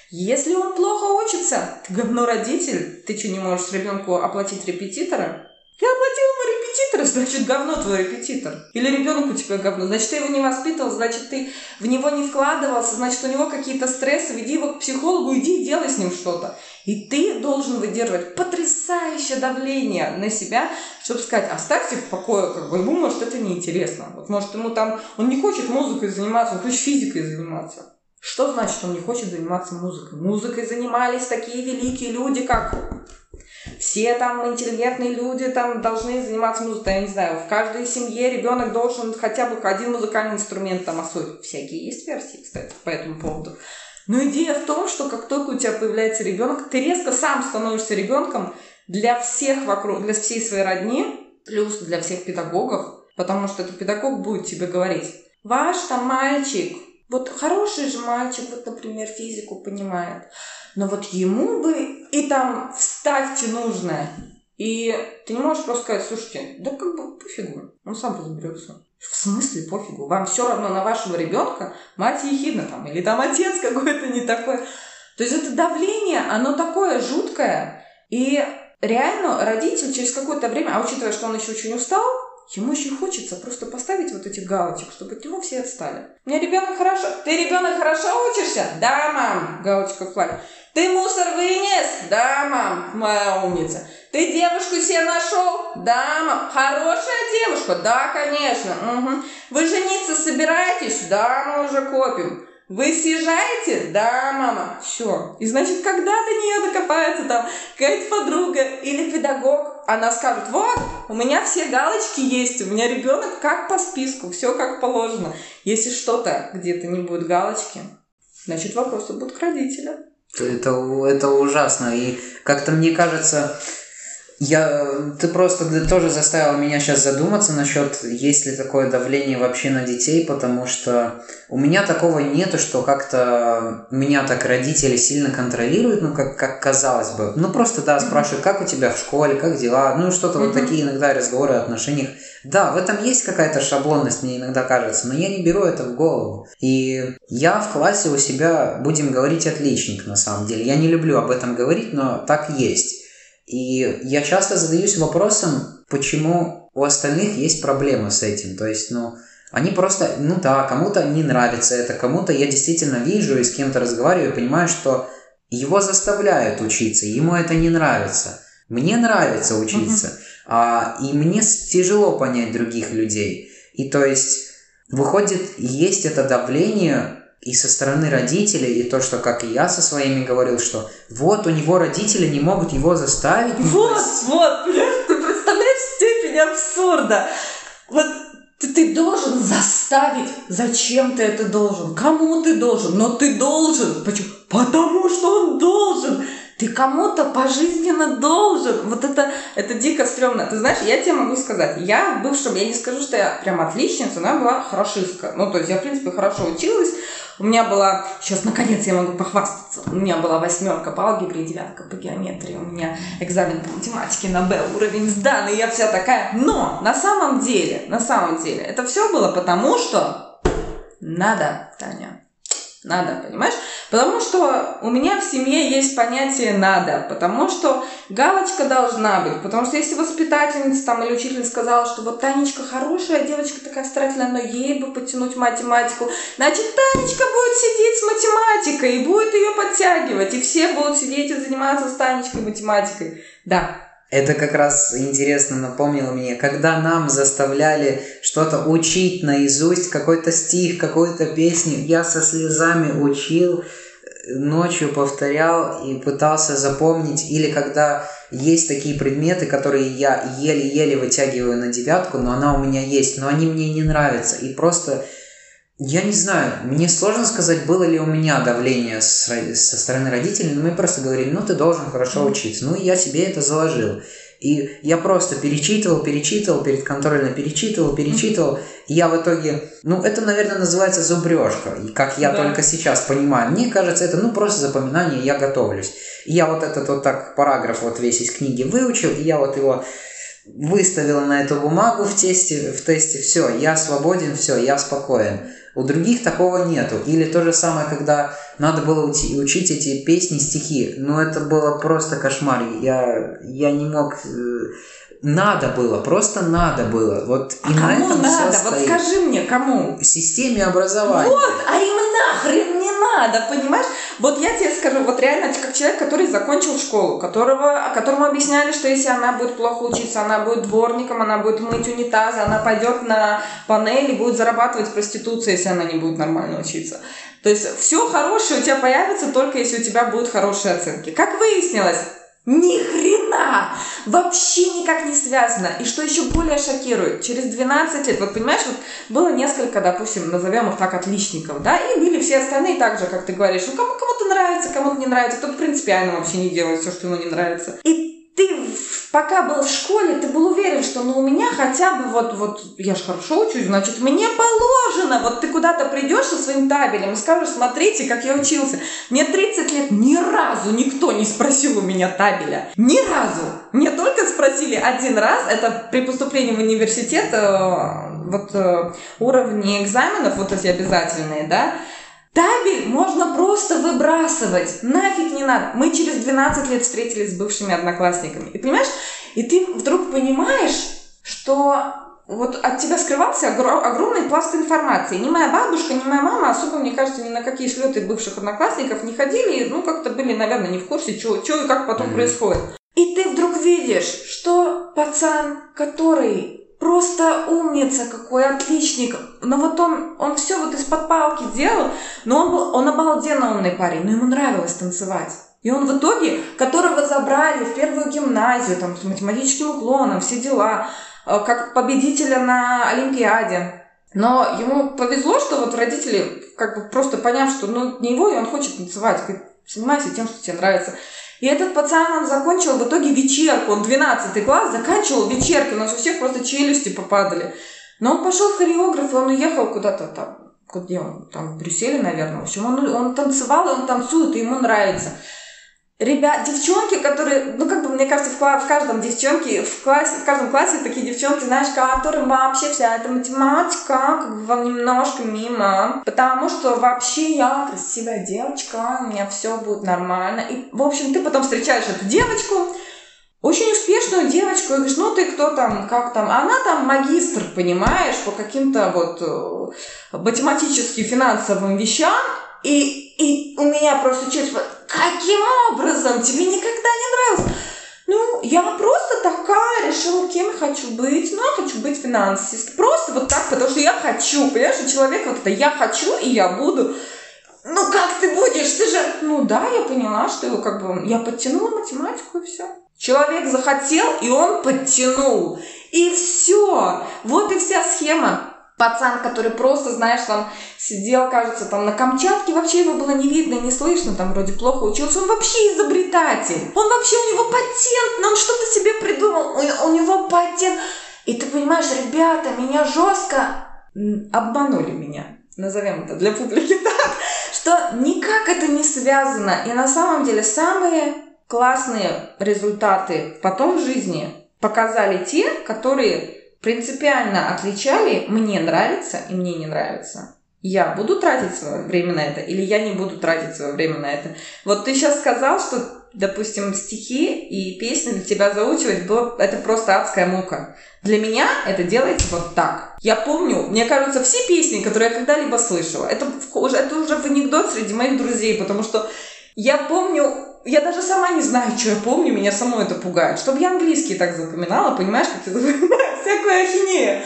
Если он плохо учится, ты говно родитель, ты что, не можешь ребенку оплатить репетитора? Я оплатил ему репетитора, значит, говно твой репетитор. Или ребенок у тебя говно, значит, ты его не воспитывал, значит, ты в него не вкладывался, значит, у него какие-то стрессы, веди его к психологу, иди и делай с ним что-то. И ты должен выдерживать потрясающее давление на себя, чтобы сказать, оставьте в покое, как бы ему, может, это неинтересно. Вот, может, ему там, он не хочет музыкой заниматься, он хочет физикой заниматься. Что значит, он не хочет заниматься музыкой? Музыкой занимались такие великие люди, как все там интеллигентные люди там должны заниматься музыкой, я не знаю, в каждой семье ребенок должен хотя бы один музыкальный инструмент там освоить. Всякие есть версии, кстати, по этому поводу. Но идея в том, что как только у тебя появляется ребенок, ты резко сам становишься ребенком для всех вокруг, для всей своей родни, плюс для всех педагогов, потому что этот педагог будет тебе говорить, ваш там мальчик, вот хороший же мальчик, вот, например, физику понимает, но вот ему бы и там вставьте нужное. И ты не можешь просто сказать, слушайте, да как бы пофигу, он сам разберется. В смысле пофигу? Вам все равно на вашего ребенка мать ехидна там, или там отец какой-то не такой. То есть это давление, оно такое жуткое. И реально родитель через какое-то время, а учитывая, что он еще очень устал, ему очень хочется просто поставить вот этих галочек, чтобы от него все отстали. У меня ребенок хорошо. Ты ребенок хорошо учишься? Да, мам. Галочка в флаг. Ты мусор вынес? Да, мам. Моя умница. Ты девушку себе нашел? Да, мам. Хорошая девушка? Да, конечно. Угу. Вы жениться собираетесь? Да, мы уже копим. Вы съезжаете? Да, мама. Все. И значит, когда до нее докопается там какая-то подруга или педагог, она скажет, вот, у меня все галочки есть, у меня ребенок как по списку, все как положено. Если что-то где-то не будет галочки, значит, вопросы будут к родителям. Это, это ужасно. И как-то мне кажется, я, ты просто тоже заставил меня сейчас задуматься насчет, есть ли такое давление вообще на детей, потому что у меня такого нету, что как-то меня так родители сильно контролируют, ну, как, как казалось бы. Ну, просто, да, спрашивают, как у тебя в школе, как дела, ну, что-то вот такие иногда разговоры о отношениях. Да, в этом есть какая-то шаблонность, мне иногда кажется, но я не беру это в голову. И я в классе у себя, будем говорить, отличник, на самом деле. Я не люблю об этом говорить, но так есть. И я часто задаюсь вопросом, почему у остальных есть проблемы с этим. То есть, ну, они просто, ну да, кому-то не нравится это, кому-то я действительно вижу и с кем-то разговариваю, понимаю, что его заставляют учиться, ему это не нравится. Мне нравится учиться, uh-huh. а, и мне тяжело понять других людей. И то есть, выходит, есть это давление и со стороны родителей, и то, что, как и я со своими говорил, что вот у него родители не могут его заставить. Ну, вот, вот, ты представляешь степень абсурда. Вот ты, ты должен заставить. Зачем ты это должен? Кому ты должен? Но ты должен. Почему? Потому что он должен. Ты кому-то пожизненно должен. Вот это, это дико стрёмно. Ты знаешь, я тебе могу сказать, я в бывшем, я не скажу, что я прям отличница, но я была хорошистка. Ну, то есть я, в принципе, хорошо училась, у меня была, сейчас наконец я могу похвастаться, у меня была восьмерка по алгебре девятка по геометрии, у меня экзамен по математике на Б уровень сдан, и я вся такая. Но на самом деле, на самом деле, это все было потому, что надо, Таня. Надо, понимаешь? Потому что у меня в семье есть понятие «надо», потому что галочка должна быть, потому что если воспитательница там или учительница сказала, что вот Танечка хорошая девочка такая старательная, но ей бы подтянуть математику, значит, Танечка будет сидеть с математикой и будет ее подтягивать, и все будут сидеть и заниматься с Танечкой математикой. Да, это как раз интересно напомнило мне, когда нам заставляли что-то учить наизусть, какой-то стих, какую-то песню, я со слезами учил, ночью повторял и пытался запомнить, или когда есть такие предметы, которые я еле-еле вытягиваю на девятку, но она у меня есть, но они мне не нравятся. И просто я не знаю, мне сложно сказать, было ли у меня давление с, со стороны родителей, но мы просто говорили, ну ты должен хорошо учиться. Ну и я себе это заложил. И я просто перечитывал, перечитывал, перед контрольно перечитывал, перечитывал. И я в итоге, ну это, наверное, называется зубрежка. И как я да. только сейчас понимаю, мне кажется, это ну просто запоминание, я готовлюсь. И я вот этот вот так параграф вот весь из книги выучил, и я вот его выставила на эту бумагу в тесте, в тесте, все, я свободен, все, я спокоен. У других такого нету. Или то же самое, когда надо было учить, учить эти песни, стихи. Но это было просто кошмар. Я, я не мог... Э, надо было, просто надо было. Вот а и кому на этом надо? Все вот скажи мне, кому? Системе образования. Вот, а им нахрен не надо, понимаешь? Вот я тебе скажу, вот реально, как человек, который закончил школу, которого, которому объясняли, что если она будет плохо учиться, она будет дворником, она будет мыть унитазы, она пойдет на панели, будет зарабатывать проституцией, если она не будет нормально учиться. То есть все хорошее у тебя появится только если у тебя будут хорошие оценки. Как выяснилось, ни хрена! Вообще никак не связано. И что еще более шокирует, через 12 лет, вот понимаешь, вот было несколько, допустим, назовем их так, отличников, да, и были все остальные так же, как ты говоришь, ну кому кому-то нравится, кому-то не нравится, кто-то принципиально вообще не делает все, что ему не нравится. И пока был в школе, ты был уверен, что ну у меня хотя бы вот, вот я же хорошо учусь, значит, мне положено. Вот ты куда-то придешь со своим табелем и скажешь, смотрите, как я учился. Мне 30 лет, ни разу никто не спросил у меня табеля. Ни разу. Мне только спросили один раз, это при поступлении в университет, э, вот э, уровни экзаменов, вот эти обязательные, да, Табель можно просто выбрасывать. Нафиг не надо. Мы через 12 лет встретились с бывшими одноклассниками. И понимаешь, и ты вдруг понимаешь, что вот от тебя скрывался огромный пласт информации. Ни моя бабушка, ни моя мама особо, мне кажется, ни на какие слеты бывших одноклассников не ходили, ну, как-то были, наверное, не в курсе, что и как потом mm-hmm. происходит. И ты вдруг видишь, что пацан, который просто умница какой, отличник. Но вот он, он все вот из-под палки делал, но он был, он обалденно умный парень, но ему нравилось танцевать. И он в итоге, которого забрали в первую гимназию, там, с математическим уклоном, все дела, э, как победителя на Олимпиаде. Но ему повезло, что вот родители, как бы просто поняв, что ну не его, и он хочет танцевать, говорит, занимайся тем, что тебе нравится. И этот пацан, он закончил в итоге вечерку, он 12 класс, заканчивал вечерку, у нас у всех просто челюсти попадали. Но он пошел в хореограф, он уехал куда-то там, где он, там, в Брюсселе, наверное. В общем, он, он танцевал, и он танцует, и ему нравится ребят, девчонки, которые, ну, как бы, мне кажется, в, в каждом девчонке, в, классе, в каждом классе такие девчонки, знаешь, которым вообще вся эта математика как бы вам немножко мимо, потому что вообще я красивая девочка, у меня все будет нормально. И, в общем, ты потом встречаешь эту девочку, очень успешную девочку, и говоришь, ну ты кто там, как там, она там магистр, понимаешь, по каким-то вот э, математическим финансовым вещам, и, и у меня просто чуть каким образом? Тебе никогда не нравилось? Ну, я просто такая, решила, кем я хочу быть. Ну, я хочу быть финансист. Просто вот так, потому что я хочу. Понимаешь, у человека вот это «я хочу» и «я буду». Ну, как ты будешь? Ты же... Ну, да, я поняла, что как бы... Я подтянула математику и все. Человек захотел, и он подтянул. И все. Вот и вся схема пацан, который просто, знаешь, там сидел, кажется, там на Камчатке, вообще его было не видно, не слышно, там вроде плохо учился, он вообще изобретатель. Он вообще, у него патент, но он что-то себе придумал, у, у него патент. И ты понимаешь, ребята, меня жестко обманули меня, назовем это для публики так, что никак это не связано. И на самом деле самые классные результаты потом в жизни показали те, которые принципиально отличали «мне нравится» и «мне не нравится». Я буду тратить свое время на это или я не буду тратить свое время на это. Вот ты сейчас сказал, что, допустим, стихи и песни для тебя заучивать было, это просто адская мука. Для меня это делается вот так. Я помню, мне кажется, все песни, которые я когда-либо слышала, это, это уже в анекдот среди моих друзей, потому что я помню я даже сама не знаю, что я помню, меня само это пугает. Чтобы я английский так запоминала, понимаешь, как ты запоминаешь всякую ахинею.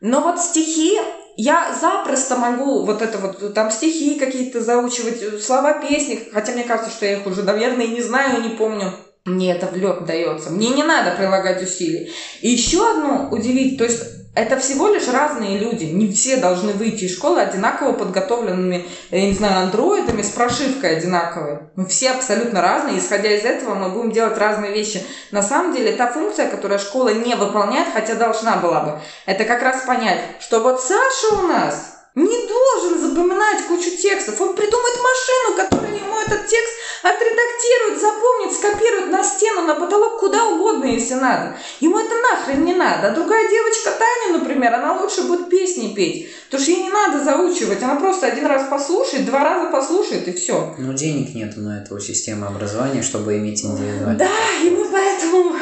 Но вот стихи, я запросто могу вот это вот, там стихи какие-то заучивать, слова песни, хотя мне кажется, что я их уже, наверное, не знаю не помню. Мне это в лед дается. Мне не надо прилагать усилий. И еще одно удивить, то есть это всего лишь разные люди. Не все должны выйти из школы одинаково подготовленными, я не знаю, андроидами с прошивкой одинаковой. Мы все абсолютно разные. Исходя из этого, мы будем делать разные вещи. На самом деле, та функция, которую школа не выполняет, хотя должна была бы, это как раз понять, что вот Саша у нас не должен запоминать кучу текстов. Он придумает машину, которая ему этот текст отредактирует, запомнит, скопирует на стену, на потолок, куда угодно, если надо. Ему это нахрен не надо. А другая девочка Таня, например, она лучше будет песни петь. Потому что ей не надо заучивать. Она просто один раз послушает, два раза послушает и все. Ну, денег нету на эту систему образования, чтобы иметь индивидуальность. Да, и мы поэтому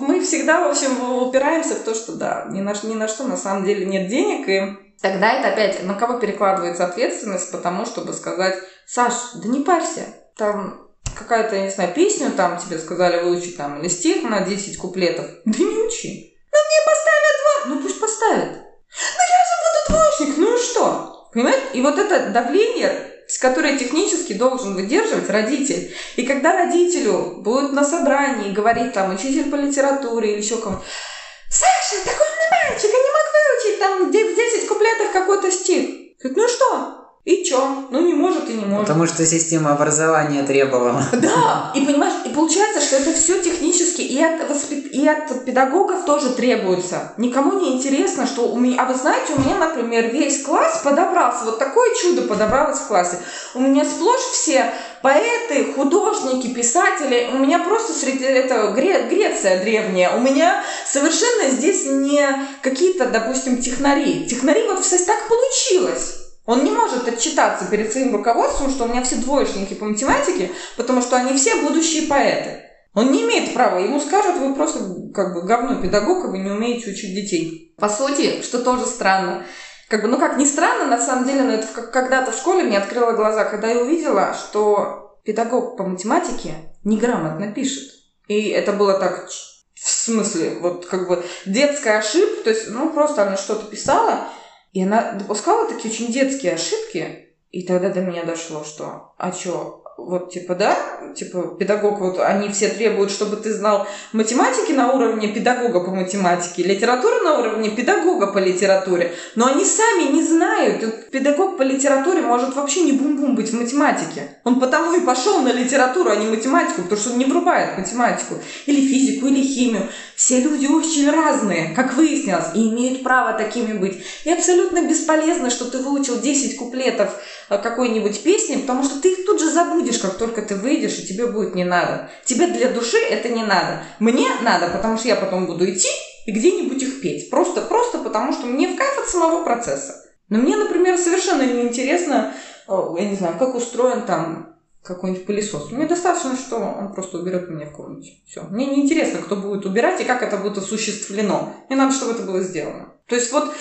мы всегда, в общем, упираемся в то, что да, ни на, ни на что на самом деле нет денег, и тогда это опять на кого перекладывается ответственность, потому чтобы сказать, Саш, да не парься, там какая-то, я не знаю, песню там тебе сказали выучить, там, или стих на 10 куплетов. Да не учи. Ну мне поставят два. Ну пусть поставят. Ну я же буду двоечник, ну и что? Понимаете? И вот это давление, с которое технически должен выдерживать родитель. И когда родителю будет на собрании говорить там учитель по литературе или еще кому Саша, такой умный мальчик, я не выучить там в 10 куплетов какой-то стих. Говорит, ну что? И чё? Ну, не может и не может. Потому что система образования требовала. Да, и понимаешь, и получается, что это все технически и от, воспит... и от педагогов тоже требуется. Никому не интересно, что у меня... А вы знаете, у меня, например, весь класс подобрался, вот такое чудо подобралось в классе. У меня сплошь все поэты, художники, писатели. У меня просто среди... Это Гре... Греция древняя. У меня совершенно здесь не какие-то, допустим, технари. Технари вот все так получилось. Он не может отчитаться перед своим руководством, что у меня все двоечники по математике, потому что они все будущие поэты. Он не имеет права. Ему скажут, вы просто как бы говно педагог, и вы не умеете учить детей. По сути, что тоже странно. Как бы, ну как не странно, на самом деле, но это когда-то в школе мне открыло глаза, когда я увидела, что педагог по математике неграмотно пишет. И это было так в смысле, вот как бы детская ошибка, то есть, ну, просто она что-то писала, и она допускала такие очень детские ошибки, и тогда до меня дошло, что, а чё, вот типа, да, типа педагог, вот они все требуют, чтобы ты знал математики на уровне педагога по математике, литературу на уровне педагога по литературе, но они сами не знают. Педагог по литературе может вообще не бум-бум быть в математике. Он потому и пошел на литературу, а не математику, потому что он не врубает математику, или физику, или химию. Все люди очень разные, как выяснилось, и имеют право такими быть. И абсолютно бесполезно, что ты выучил 10 куплетов э, какой-нибудь песни, потому что ты их тут же забудешь, как только ты выйдешь, и тебе будет не надо. Тебе для души это не надо. Мне надо, потому что я потом буду идти и где-нибудь их петь. Просто, просто потому что мне в кайф от самого процесса. Но мне, например, совершенно неинтересно, э, я не знаю, как устроен там какой-нибудь пылесос. Мне достаточно, что он просто уберет меня в комнате. Все. Мне не интересно, кто будет убирать и как это будет осуществлено. Мне надо, чтобы это было сделано. То есть вот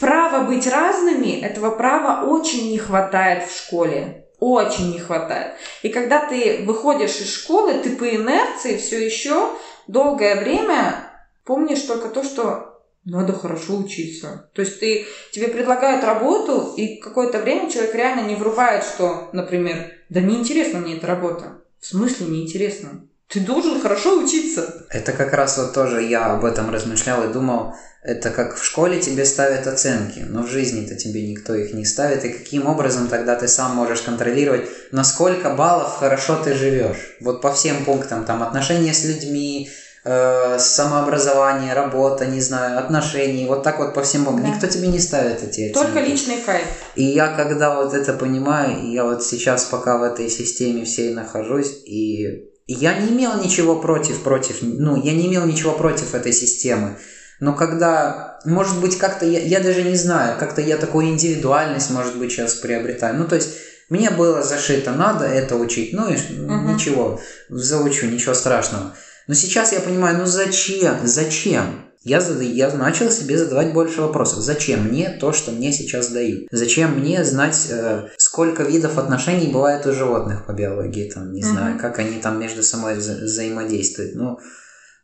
право быть разными, этого права очень не хватает в школе. Очень не хватает. И когда ты выходишь из школы, ты по инерции все еще долгое время помнишь только то, что надо хорошо учиться. То есть ты, тебе предлагают работу, и какое-то время человек реально не врубает, что, например, да неинтересна мне эта работа. В смысле неинтересно? Ты должен хорошо учиться. Это как раз вот тоже я об этом размышлял и думал, это как в школе тебе ставят оценки, но в жизни-то тебе никто их не ставит. И каким образом тогда ты сам можешь контролировать, на сколько баллов хорошо ты живешь? Вот по всем пунктам, там отношения с людьми, э, самообразование, работа, не знаю, отношения, вот так вот по всем пунктам. Да. Никто тебе не ставит эти оценки. Только личный кайф. И я когда вот это понимаю, я вот сейчас пока в этой системе всей нахожусь, и я не имел ничего против, против, ну, я не имел ничего против этой системы. Но когда, может быть, как-то, я, я даже не знаю, как-то я такую индивидуальность, может быть, сейчас приобретаю. Ну, то есть, мне было зашито, надо это учить, ну, и угу. ничего, заучу, ничего страшного. Но сейчас я понимаю, ну зачем? Зачем? Я, я начал себе задавать больше вопросов. Зачем мне то, что мне сейчас дают? Зачем мне знать, э, сколько видов отношений бывает у животных по биологии? Там, не угу. знаю, как они там между собой вза- взаимодействуют. Ну,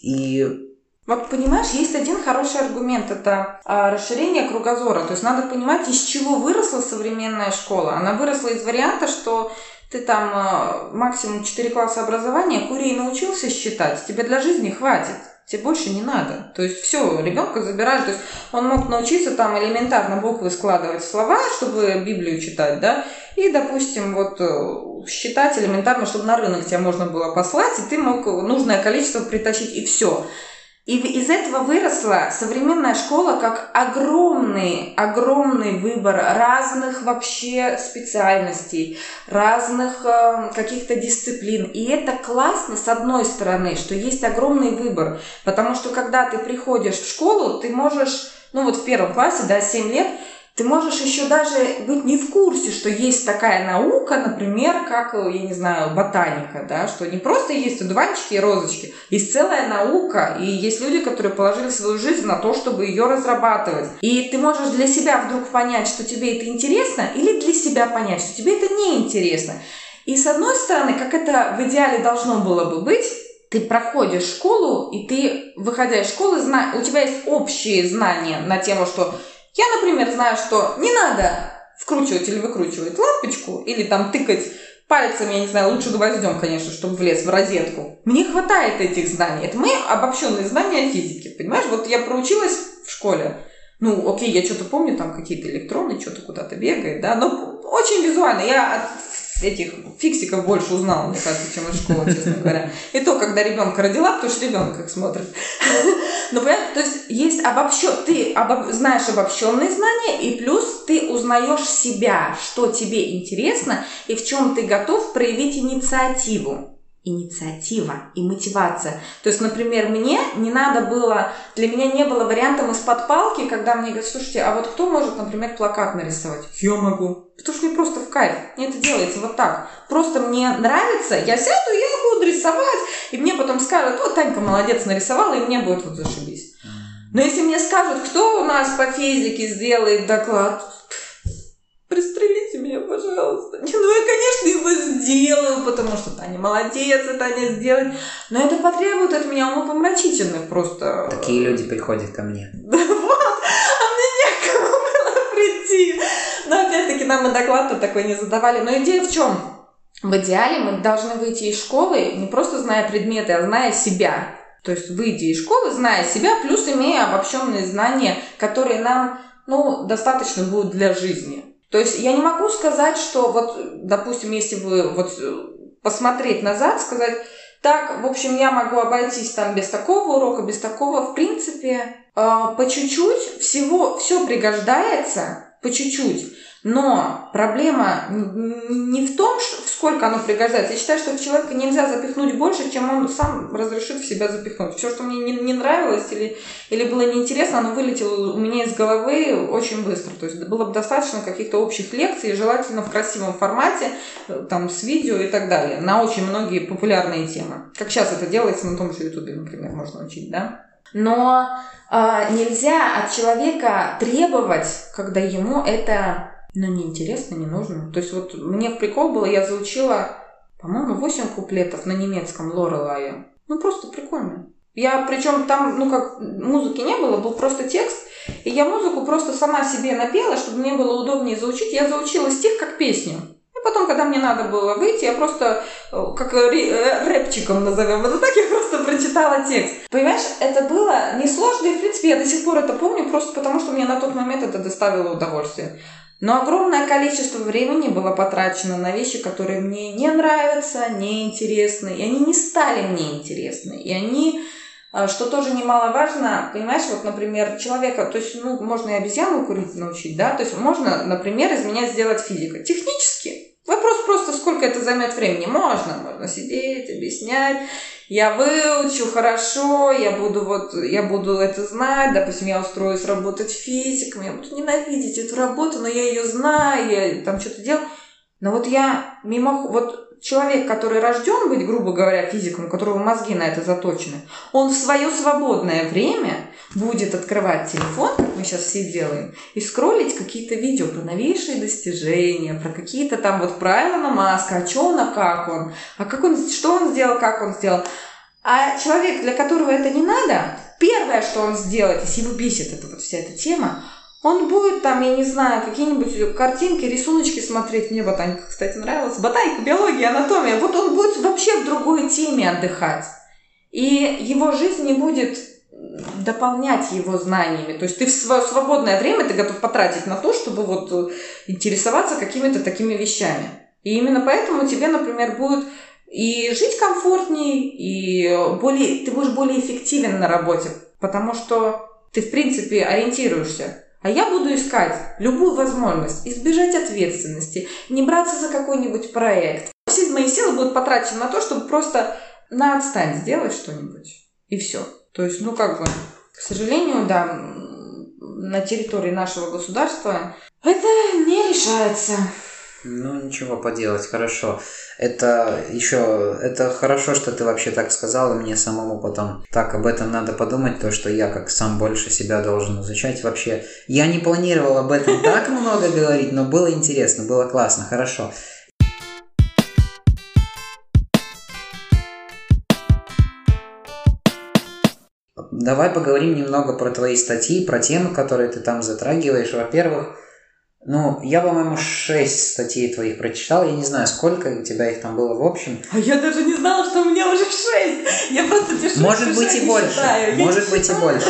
и вот понимаешь, есть один хороший аргумент, это а, расширение кругозора. То есть надо понимать, из чего выросла современная школа. Она выросла из варианта, что ты там э, максимум 4 класса образования, курей научился считать, тебе для жизни хватит тебе больше не надо. То есть все, ребенка забирают. То есть он мог научиться там элементарно буквы складывать слова, чтобы Библию читать, да, и, допустим, вот э, считать элементарно, чтобы на рынок тебя можно было послать, и ты мог нужное количество притащить, и все. И из этого выросла современная школа как огромный, огромный выбор разных вообще специальностей, разных э, каких-то дисциплин. И это классно с одной стороны, что есть огромный выбор, потому что когда ты приходишь в школу, ты можешь, ну вот в первом классе, да, 7 лет, ты можешь еще даже быть не в курсе, что есть такая наука, например, как, я не знаю, ботаника, да, что не просто есть одуванчики и розочки, есть целая наука, и есть люди, которые положили свою жизнь на то, чтобы ее разрабатывать. И ты можешь для себя вдруг понять, что тебе это интересно, или для себя понять, что тебе это не интересно. И с одной стороны, как это в идеале должно было бы быть, ты проходишь школу, и ты, выходя из школы, зна... у тебя есть общие знания на тему, что я, например, знаю, что не надо вкручивать или выкручивать лампочку, или там тыкать пальцем, я не знаю, лучше гвоздем, конечно, чтобы влез в розетку. Мне хватает этих знаний. Это мои обобщенные знания физики, понимаешь? Вот я проучилась в школе. Ну, окей, я что-то помню, там какие-то электроны, что-то куда-то бегает, да, но очень визуально. Я этих фиксиков больше узнала, мне кажется, чем из школы, честно говоря. И то, когда ребенка родила, потому что ребенок их смотрит. Но понятно, то есть есть обобщен, ты обоб, знаешь обобщенные знания, и плюс ты узнаешь себя, что тебе интересно и в чем ты готов проявить инициативу инициатива и мотивация. То есть, например, мне не надо было, для меня не было вариантом из-под палки, когда мне говорят, слушайте, а вот кто может, например, плакат нарисовать? Я могу. Потому что мне просто в кайф. Мне это делается вот так. Просто мне нравится, я сяду, я буду рисовать, и мне потом скажут, вот Танька молодец, нарисовала, и мне будет вот зашибись. Но если мне скажут, кто у нас по физике сделает доклад, пристрелите меня, пожалуйста. Не, ну я, конечно, его сделаю, потому что Таня молодец, и Таня сделает. Но это потребует от меня умопомрачительных просто... Такие люди приходят ко мне. Да вот, а мне некому было прийти. Но опять-таки нам и доклад-то такой не задавали. Но идея в чем? В идеале мы должны выйти из школы не просто зная предметы, а зная себя. То есть выйти из школы, зная себя, плюс имея обобщенные знания, которые нам ну, достаточно будут для жизни. То есть я не могу сказать, что вот, допустим, если вы вот посмотреть назад, сказать, так, в общем, я могу обойтись там без такого урока, без такого, в принципе, э, по чуть-чуть всего, все пригождается, по чуть-чуть. Но проблема не в том, сколько оно пригождается. Я считаю, что в человека нельзя запихнуть больше, чем он сам разрешит в себя запихнуть. Все, что мне не, не нравилось или, или было неинтересно, оно вылетело у меня из головы очень быстро. То есть было бы достаточно каких-то общих лекций, желательно в красивом формате, э, там, с видео и так далее, на очень многие популярные темы. Как сейчас это делается на том же Ютубе, например, можно учить, да? Но э, нельзя от человека требовать, когда ему это но неинтересно, не нужно. То есть вот мне в прикол было, я заучила, по-моему, 8 куплетов на немецком Лорелая. Ну, просто прикольно. Я, причем там, ну как, музыки не было, был просто текст, и я музыку просто сама себе напела, чтобы мне было удобнее заучить. Я заучила стих как песню. И потом, когда мне надо было выйти, я просто, э, как э, рэпчиком назовем, это так я просто прочитала текст. Понимаешь, это было несложно, и в принципе я до сих пор это помню, просто потому что мне на тот момент это доставило удовольствие. Но огромное количество времени было потрачено на вещи, которые мне не нравятся, не интересны, и они не стали мне интересны. И они, а, что тоже немаловажно, понимаешь, вот, например, человека, то есть, ну, можно и обезьяну курить научить, да, то есть можно, например, из меня сделать физика. Технически. Вопрос просто, сколько это займет времени. Можно, можно сидеть, объяснять, я выучу хорошо, я буду вот, я буду это знать, допустим, я устроюсь работать физиком, я буду ненавидеть эту работу, но я ее знаю, я там что-то делаю. Но вот я мимо, вот человек, который рожден быть, грубо говоря, физиком, у которого мозги на это заточены, он в свое свободное время будет открывать телефон, как мы сейчас все делаем, и скроллить какие-то видео про новейшие достижения, про какие-то там вот про Илона Маска, а что он, а как он, а как он, что он сделал, как он сделал. А человек, для которого это не надо, первое, что он сделает, если его бесит эта вот вся эта тема, Он будет там, я не знаю, какие-нибудь картинки, рисуночки смотреть. Мне ботаника, кстати, нравилась. Ботаника, биология, анатомия. Вот он будет вообще в другой теме отдыхать. И его жизнь не будет дополнять его знаниями. То есть ты в свое свободное время ты готов потратить на то, чтобы вот э, интересоваться какими-то такими вещами. И именно поэтому тебе, например, будет и жить комфортнее, и более, ты будешь более эффективен на работе, потому что ты, в принципе, ориентируешься. А я буду искать любую возможность избежать ответственности, не браться за какой-нибудь проект. Все мои силы будут потрачены на то, чтобы просто на отстань сделать что-нибудь. И все. То есть, ну как бы, к сожалению, да, на территории нашего государства это не решается. Ну, ничего поделать, хорошо. Это еще, это хорошо, что ты вообще так сказала, мне самому потом так об этом надо подумать, то, что я как сам больше себя должен изучать вообще. Я не планировал об этом так много говорить, но было интересно, было классно, хорошо. Давай поговорим немного про твои статьи, про темы, которые ты там затрагиваешь. Во-первых, ну, я, по-моему, шесть статей твоих прочитал. Я не знаю, сколько у тебя их там было в общем. А я даже не знала, что у меня уже шесть. Я просто пишу. Может быть и больше. Считаю. Может быть и больше.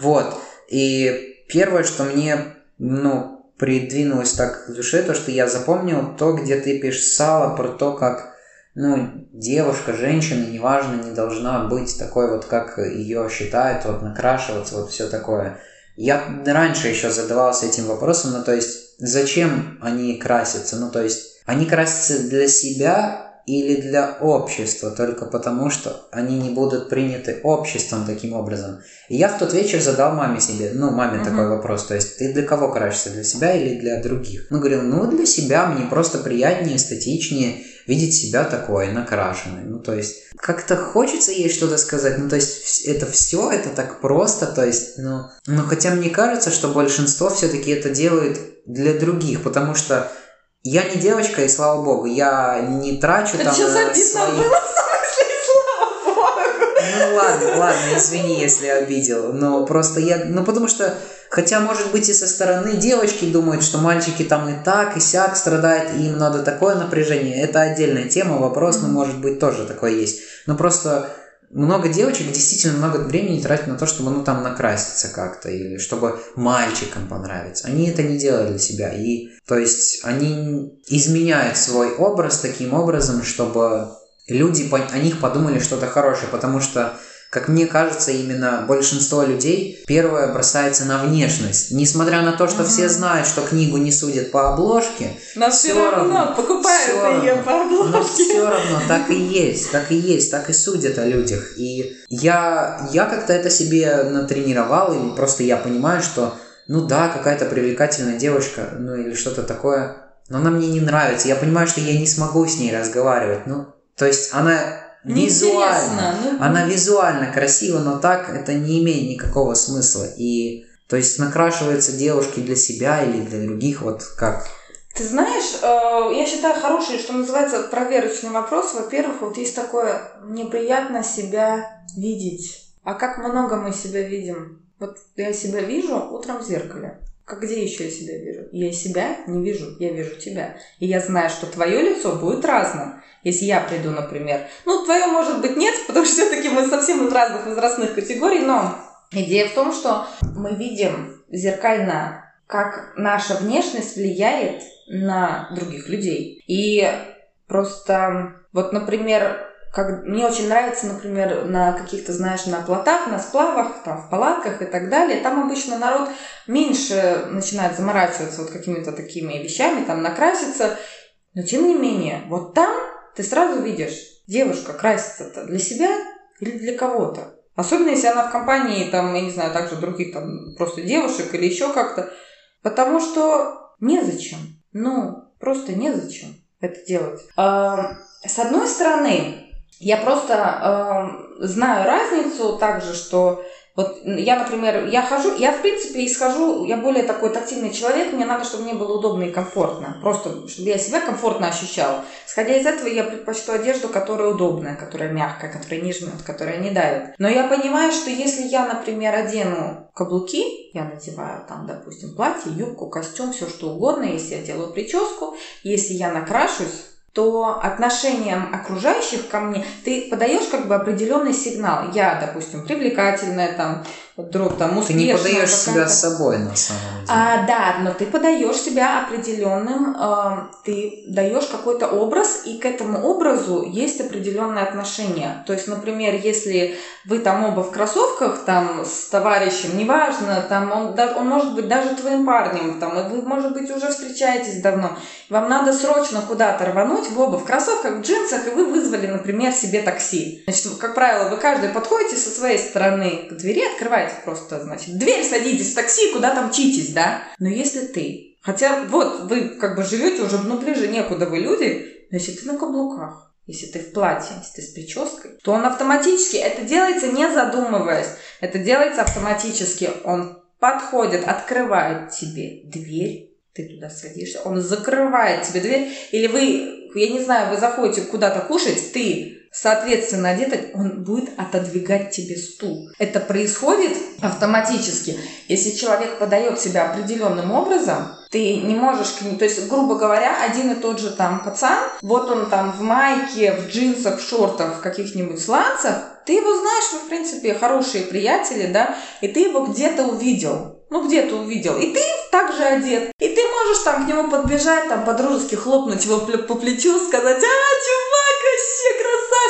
Вот. И первое, что мне, ну, придвинулось так к душе, то, что я запомнил то, где ты писала про то, как ну, девушка, женщина, неважно, не должна быть такой вот, как ее считают, вот накрашиваться, вот все такое. Я раньше еще задавался этим вопросом, ну, то есть, зачем они красятся? Ну, то есть, они красятся для себя или для общества, только потому что они не будут приняты обществом таким образом. И я в тот вечер задал маме себе, ну, маме uh-huh. такой вопрос, то есть, ты для кого красишься, для себя или для других? Ну, говорил, ну, для себя, мне просто приятнее, эстетичнее, видеть себя такой, накрашенной. Ну, то есть, как-то хочется ей что-то сказать, ну, то есть, это все, это так просто, то есть, ну, ну хотя мне кажется, что большинство все-таки это делают для других, потому что я не девочка, и слава богу, я не трачу там Сейчас обидно свои... было, Ну ладно, ладно, извини, если обидел. Но просто я... Ну потому что Хотя, может быть, и со стороны девочки думают, что мальчики там и так, и сяк страдают, и им надо такое напряжение. Это отдельная тема, вопрос, но, может быть, тоже такое есть. Но просто много девочек действительно много времени тратят на то, чтобы ну там накраситься как-то или чтобы мальчикам понравиться. Они это не делают для себя. И то есть они изменяют свой образ таким образом, чтобы люди о них подумали что-то хорошее, потому что как мне кажется, именно большинство людей первое бросается на внешность. Несмотря на то, что угу. все знают, что книгу не судят по обложке, но все, все равно, равно покупают ее по обложке. Но все равно так и есть, так и есть, так и судят о людях. И я, я как-то это себе натренировал, и просто я понимаю, что ну да, какая-то привлекательная девушка, ну или что-то такое, но она мне не нравится. Я понимаю, что я не смогу с ней разговаривать. Ну, то есть она визуально. Ну, она визуально красива, но так это не имеет никакого смысла. И то есть накрашиваются девушки для себя или для других, вот как? Ты знаешь, э, я считаю хороший, что называется, проверочный вопрос. Во-первых, вот есть такое неприятно себя видеть. А как много мы себя видим? Вот я себя вижу утром в зеркале. Как где еще я себя вижу? Я себя не вижу, я вижу тебя. И я знаю, что твое лицо будет разным. Если я приду, например. Ну, твое, может быть, нет, потому что все-таки мы совсем из разных возрастных категорий, но идея в том, что мы видим зеркально, как наша внешность влияет на других людей. И просто, вот, например, как, мне очень нравится, например, на каких-то, знаешь, на плотах, на сплавах, там, в палатках и так далее. Там обычно народ меньше начинает заморачиваться вот какими-то такими вещами, там, накраситься. Но, тем не менее, вот там ты сразу видишь, девушка красится-то для себя или для кого-то. Особенно, если она в компании, там, я не знаю, также других там просто девушек или еще как-то. Потому что незачем. Ну, просто незачем это делать. С одной стороны, я просто э, знаю разницу также, что Вот я, например, я хожу, я в принципе исхожу, я более такой тактильный человек, мне надо, чтобы мне было удобно и комфортно. Просто, чтобы я себя комфортно ощущала. Исходя из этого, я предпочту одежду, которая удобная, которая мягкая, которая не жмет, которая не давит. Но я понимаю, что если я, например, одену каблуки, я надеваю там, допустим, платье, юбку, костюм, все что угодно, если я делаю прическу, если я накрашусь, то отношением окружающих ко мне ты подаешь как бы определенный сигнал. Я, допустим, привлекательная, там, там успешная. Ты не подаешь себя с собой на самом деле. А, да, но ты подаешь себя определенным, э, ты даешь какой-то образ, и к этому образу есть определенное отношение. То есть, например, если вы там оба в кроссовках, там, с товарищем, неважно, там, он, он может быть даже твоим парнем, там, и вы, может быть, уже встречаетесь давно, вам надо срочно куда-то рвануть, вы оба в кроссовках, в джинсах, и вы вызвали, например, себе такси. Значит, как правило, вы каждый подходите со своей стороны к двери, открываете просто, значит, дверь, садитесь в такси, куда там мчитесь, да? Но если ты, хотя вот вы как бы живете уже, ну, ближе некуда вы люди, но если ты на каблуках, если ты в платье, если ты с прической, то он автоматически, это делается не задумываясь, это делается автоматически, он подходит, открывает тебе дверь, ты туда садишься, он закрывает тебе дверь, или вы, я не знаю, вы заходите куда-то кушать, ты соответственно одета, он будет отодвигать тебе стул. Это происходит автоматически. Если человек подает себя определенным образом, ты не можешь к нему, то есть, грубо говоря, один и тот же там пацан, вот он там в майке, в джинсах, в шортах, в каких-нибудь сланцах, ты его знаешь, вы, в принципе, хорошие приятели, да, и ты его где-то увидел ну где-то увидел, и ты также одет. И ты можешь там к нему подбежать, там по-дружески хлопнуть его по плечу, сказать, а, чувак,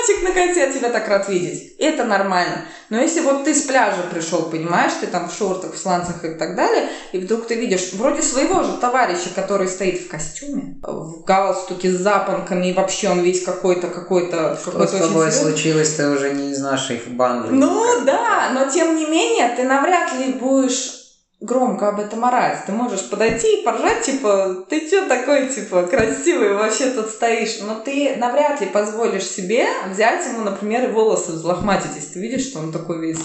красавчик, наконец я тебя так рад видеть. Это нормально. Но если вот ты с пляжа пришел, понимаешь, ты там в шортах, в сланцах и так далее, и вдруг ты видишь вроде своего же товарища, который стоит в костюме, в галстуке с запонками, и вообще он весь какой-то, какой-то... Что какой с тобой случилось, ты уже не из нашей банды. Ну да, но тем не менее, ты навряд ли будешь громко об этом орать. Ты можешь подойти и поржать, типа, ты что такой, типа, красивый вообще тут стоишь? Но ты навряд ли позволишь себе взять ему, например, волосы взлохматить, если ты видишь, что он такой весь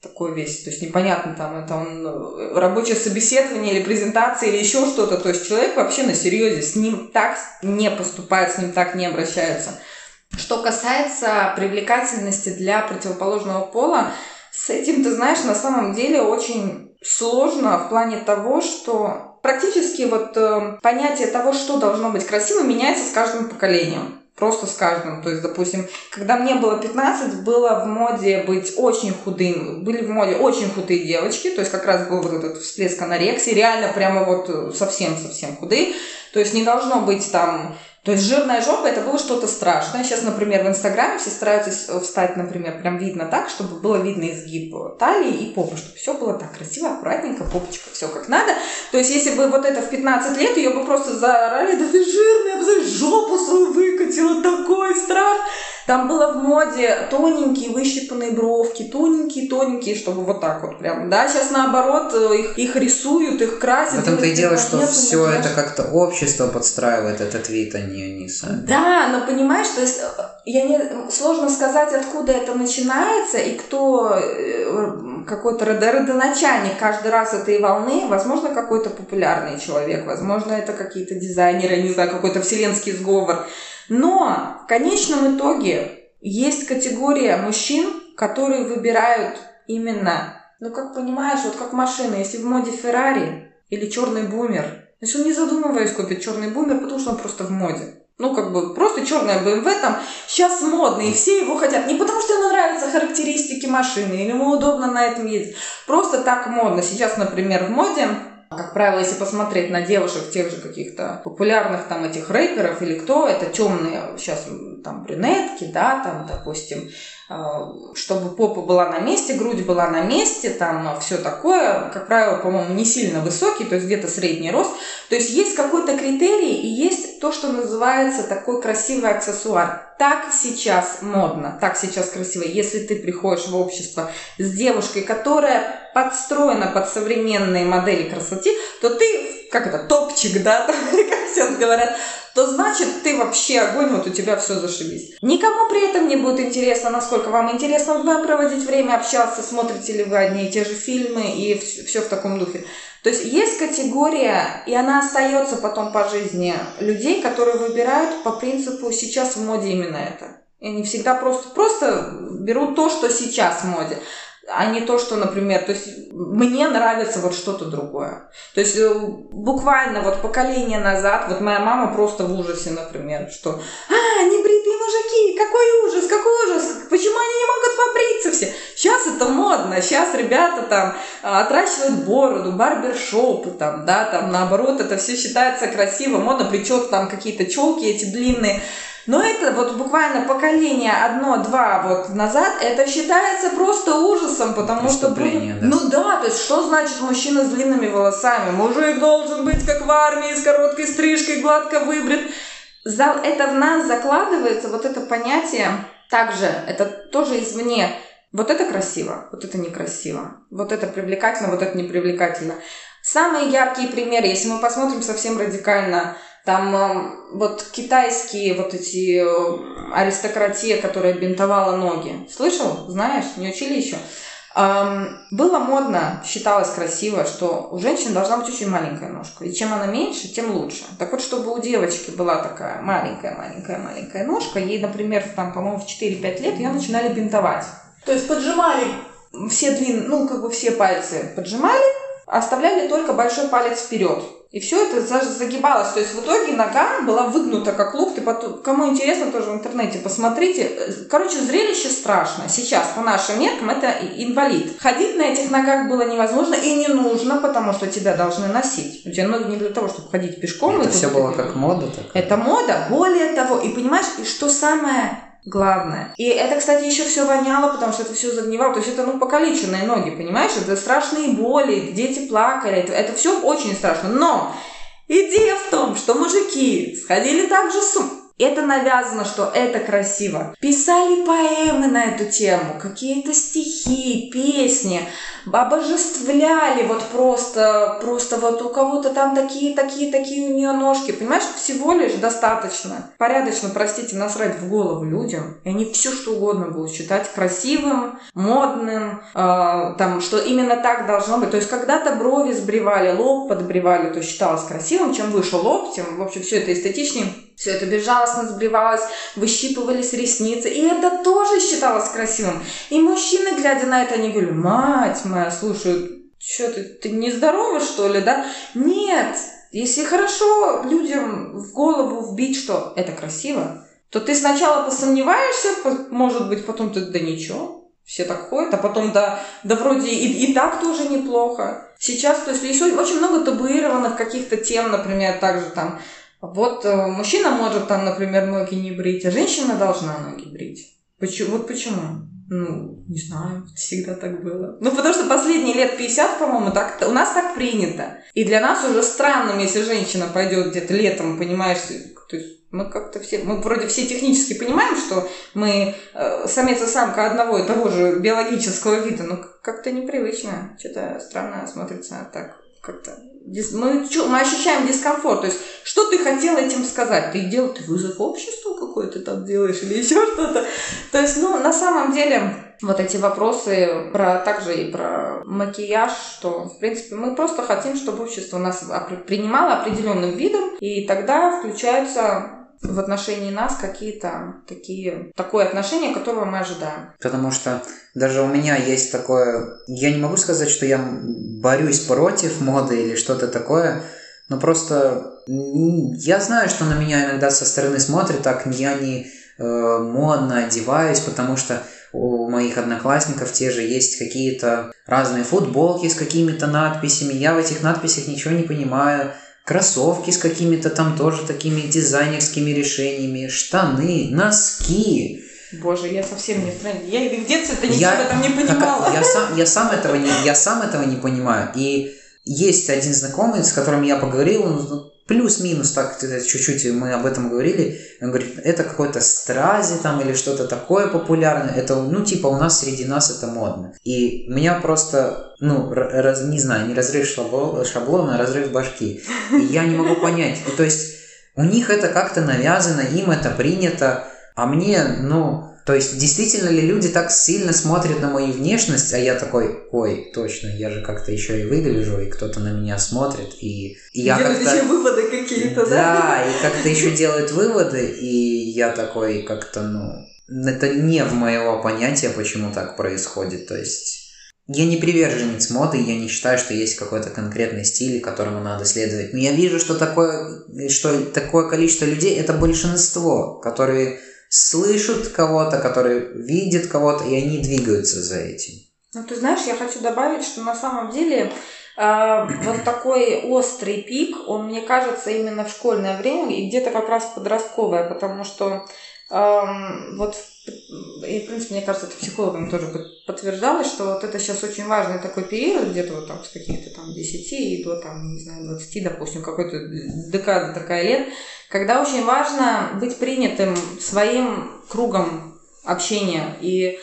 такой весь, то есть непонятно там, это он э, рабочее собеседование или презентация или еще что-то, то есть человек вообще на серьезе, с ним так не поступает, с ним так не обращаются. Что касается привлекательности для противоположного пола, с этим, ты знаешь, на самом деле очень сложно в плане того, что практически вот э, понятие того, что должно быть красиво, меняется с каждым поколением. Просто с каждым. То есть, допустим, когда мне было 15, было в моде быть очень худым. Были в моде очень худые девочки. То есть, как раз был вот этот всплеск анорексии. Реально прямо вот совсем-совсем худые. То есть, не должно быть там то есть жирная жопа это было что-то страшное. Сейчас, например, в Инстаграме все стараются встать, например, прям видно так, чтобы было видно изгиб талии и попы, чтобы все было так красиво, аккуратненько, попочка, все как надо. То есть, если бы вот это в 15 лет, ее бы просто заорали, да ты жирная, жопу свою выкатила, такой страх. Там было в моде тоненькие выщипанные бровки, тоненькие-тоненькие, чтобы вот так вот прям. Да, сейчас наоборот э, их, их рисуют, их красят. В этом-то и дело, что все это как-то общество подстраивает этот вид, а не они сами. Да, но понимаешь, то есть э, я не, сложно сказать, откуда это начинается и кто э, какой-то родоначальник каждый раз этой волны. Возможно, какой-то популярный человек, возможно, это какие-то дизайнеры, не знаю, какой-то вселенский сговор. Но в конечном итоге есть категория мужчин, которые выбирают именно, ну как понимаешь, вот как машина, если в моде Феррари или черный бумер, значит он не задумываясь купит черный бумер, потому что он просто в моде. Ну, как бы, просто черная BMW там сейчас модный, и все его хотят. Не потому, что ему нравятся характеристики машины, или ему удобно на этом ездить. Просто так модно. Сейчас, например, в моде как правило, если посмотреть на девушек тех же каких-то популярных там этих рэперов или кто, это темные сейчас там брюнетки, да, там, допустим, чтобы попа была на месте, грудь была на месте, там все такое, как правило, по-моему, не сильно высокий, то есть где-то средний рост. То есть есть какой-то критерий и есть то, что называется такой красивый аксессуар. Так сейчас модно, так сейчас красиво. Если ты приходишь в общество с девушкой, которая подстроена под современные модели красоты, то ты как это, топчик, да, как все говорят, то значит ты вообще огонь, вот у тебя все зашибись. Никому при этом не будет интересно, насколько вам интересно вдвоем проводить время, общаться, смотрите ли вы одни и те же фильмы и все в таком духе. То есть есть категория, и она остается потом по жизни, людей, которые выбирают по принципу сейчас в моде именно это. И они всегда просто, просто берут то, что сейчас в моде а не то, что, например, то есть мне нравится вот что-то другое. То есть э, буквально вот поколение назад, вот моя мама просто в ужасе, например, что «А, небритые мужики, какой ужас, какой ужас, почему они не могут побриться все?» Сейчас это модно, сейчас ребята там а, отращивают бороду, барбершопы там, да, там наоборот, это все считается красиво, модно, причем там какие-то челки эти длинные. Но это вот буквально поколение одно-два вот назад, это считается просто ужасом, потому что... Да. Ну да, то есть что значит мужчина с длинными волосами? Мужик должен быть как в армии, с короткой стрижкой, гладко выбрит. Это в нас закладывается, вот это понятие, также, это тоже извне. Вот это красиво, вот это некрасиво, вот это привлекательно, вот это непривлекательно. Самые яркие примеры, если мы посмотрим совсем радикально, там э, вот китайские вот эти э, аристократия, которая бинтовала ноги. Слышал? Знаешь? Не учили еще? Было модно, считалось красиво, что у женщин должна быть очень маленькая ножка. И чем она меньше, тем лучше. Так вот, чтобы у девочки была такая маленькая-маленькая-маленькая ножка, ей, например, там, по-моему, в 4-5 лет ее начинали бинтовать. То есть поджимали все длинные, ну, как бы все пальцы поджимали, оставляли только большой палец вперед. И все это загибалось. То есть в итоге нога была выгнута как лук. Ты потом, кому интересно, тоже в интернете посмотрите. Короче, зрелище страшное. Сейчас по нашим меркам это инвалид. Ходить на этих ногах было невозможно и не нужно, потому что тебя должны носить. У тебя ноги не для того, чтобы ходить пешком. Это все было как мода такая. Это мода. Более того, и понимаешь, и что самое главное. И это, кстати, еще все воняло, потому что это все загнивало. То есть это, ну, покалеченные ноги, понимаешь? Это страшные боли, дети плакали. Это, это все очень страшно. Но идея в том, что мужики сходили также с ума это навязано, что это красиво. Писали поэмы на эту тему, какие-то стихи, песни, обожествляли вот просто, просто вот у кого-то там такие, такие, такие у нее ножки. Понимаешь, всего лишь достаточно, порядочно, простите, насрать в голову людям, и они все что угодно будут считать красивым, модным, э, там, что именно так должно быть. То есть когда-то брови сбривали, лоб подбривали, то считалось красивым. Чем выше лоб, тем, в общем, все это эстетичнее все это безжалостно сбривалось, выщипывались ресницы. И это тоже считалось красивым. И мужчины, глядя на это, они говорили, мать моя, слушай, что ты, ты нездорова, что ли, да? Нет, если хорошо людям в голову вбить, что это красиво, то ты сначала посомневаешься, может быть, потом ты, да ничего, все так ходят, а потом, да, да вроде и, и так тоже неплохо. Сейчас, то есть, есть очень много табуированных каких-то тем, например, также там вот э, мужчина может там, например, ноги не брить, а женщина должна ноги брить. Почему? Вот почему? Ну, не знаю, всегда так было. Ну, потому что последние лет 50, по-моему, так, у нас так принято. И для нас уже странным, если женщина пойдет где-то летом, понимаешь, то есть мы как-то все, мы вроде все технически понимаем, что мы э, самец и самка одного и того же биологического вида, но как-то непривычно, что-то странно смотрится так как-то мы, мы ощущаем дискомфорт. То есть, что ты хотел этим сказать? Ты делал, ты вызов обществу какой-то там делаешь или еще что-то. То есть, ну, на самом деле, вот эти вопросы про также и про макияж, что, в принципе, мы просто хотим, чтобы общество нас принимало определенным видом, и тогда включаются в отношении нас какие-то такие, такое отношение, которого мы ожидаем. Потому что даже у меня есть такое... Я не могу сказать, что я борюсь против моды или что-то такое, но просто я знаю, что на меня иногда со стороны смотрят, так я не э, модно одеваюсь, потому что у моих одноклассников те же есть какие-то разные футболки с какими-то надписями. Я в этих надписях ничего не понимаю кроссовки с какими-то там тоже такими дизайнерскими решениями, штаны, носки. Боже, я совсем не в тренде. Я в детстве-то ничего я, этом не понимала. Как, я, сам, я, сам этого не, я сам этого не понимаю. И есть один знакомый, с которым я поговорил, он плюс-минус, так чуть-чуть мы об этом говорили, он говорит, это какой-то стрази там или что-то такое популярное, это, ну, типа у нас среди нас это модно. И меня просто, ну, раз, не знаю, не разрыв шаблона, а разрыв башки. И я не могу понять, то есть у них это как-то навязано, им это принято, а мне, ну, то есть, действительно ли люди так сильно смотрят на мою внешность, а я такой, ой, точно, я же как-то еще и выгляжу, и кто-то на меня смотрит, и, и я Делают как-то... еще выводы какие-то, да? Да, и как-то еще делают выводы, и я такой как-то, ну, это не в моего понятия, почему так происходит, то есть... Я не приверженец моды, я не считаю, что есть какой-то конкретный стиль, которому надо следовать. Но я вижу, что такое, что такое количество людей – это большинство, которые слышат кого-то, которые видят кого-то, и они двигаются за этим. Ну, ты знаешь, я хочу добавить, что на самом деле э, вот такой острый пик, он, мне кажется, именно в школьное время и где-то как раз подростковое, потому что вот и, в принципе, мне кажется, это психологами тоже подтверждалось, что вот это сейчас очень важный такой период, где-то вот там с каких-то там 10 и до там, не знаю, 20, допустим, какой-то декада такая лет, когда очень важно быть принятым своим кругом общения. И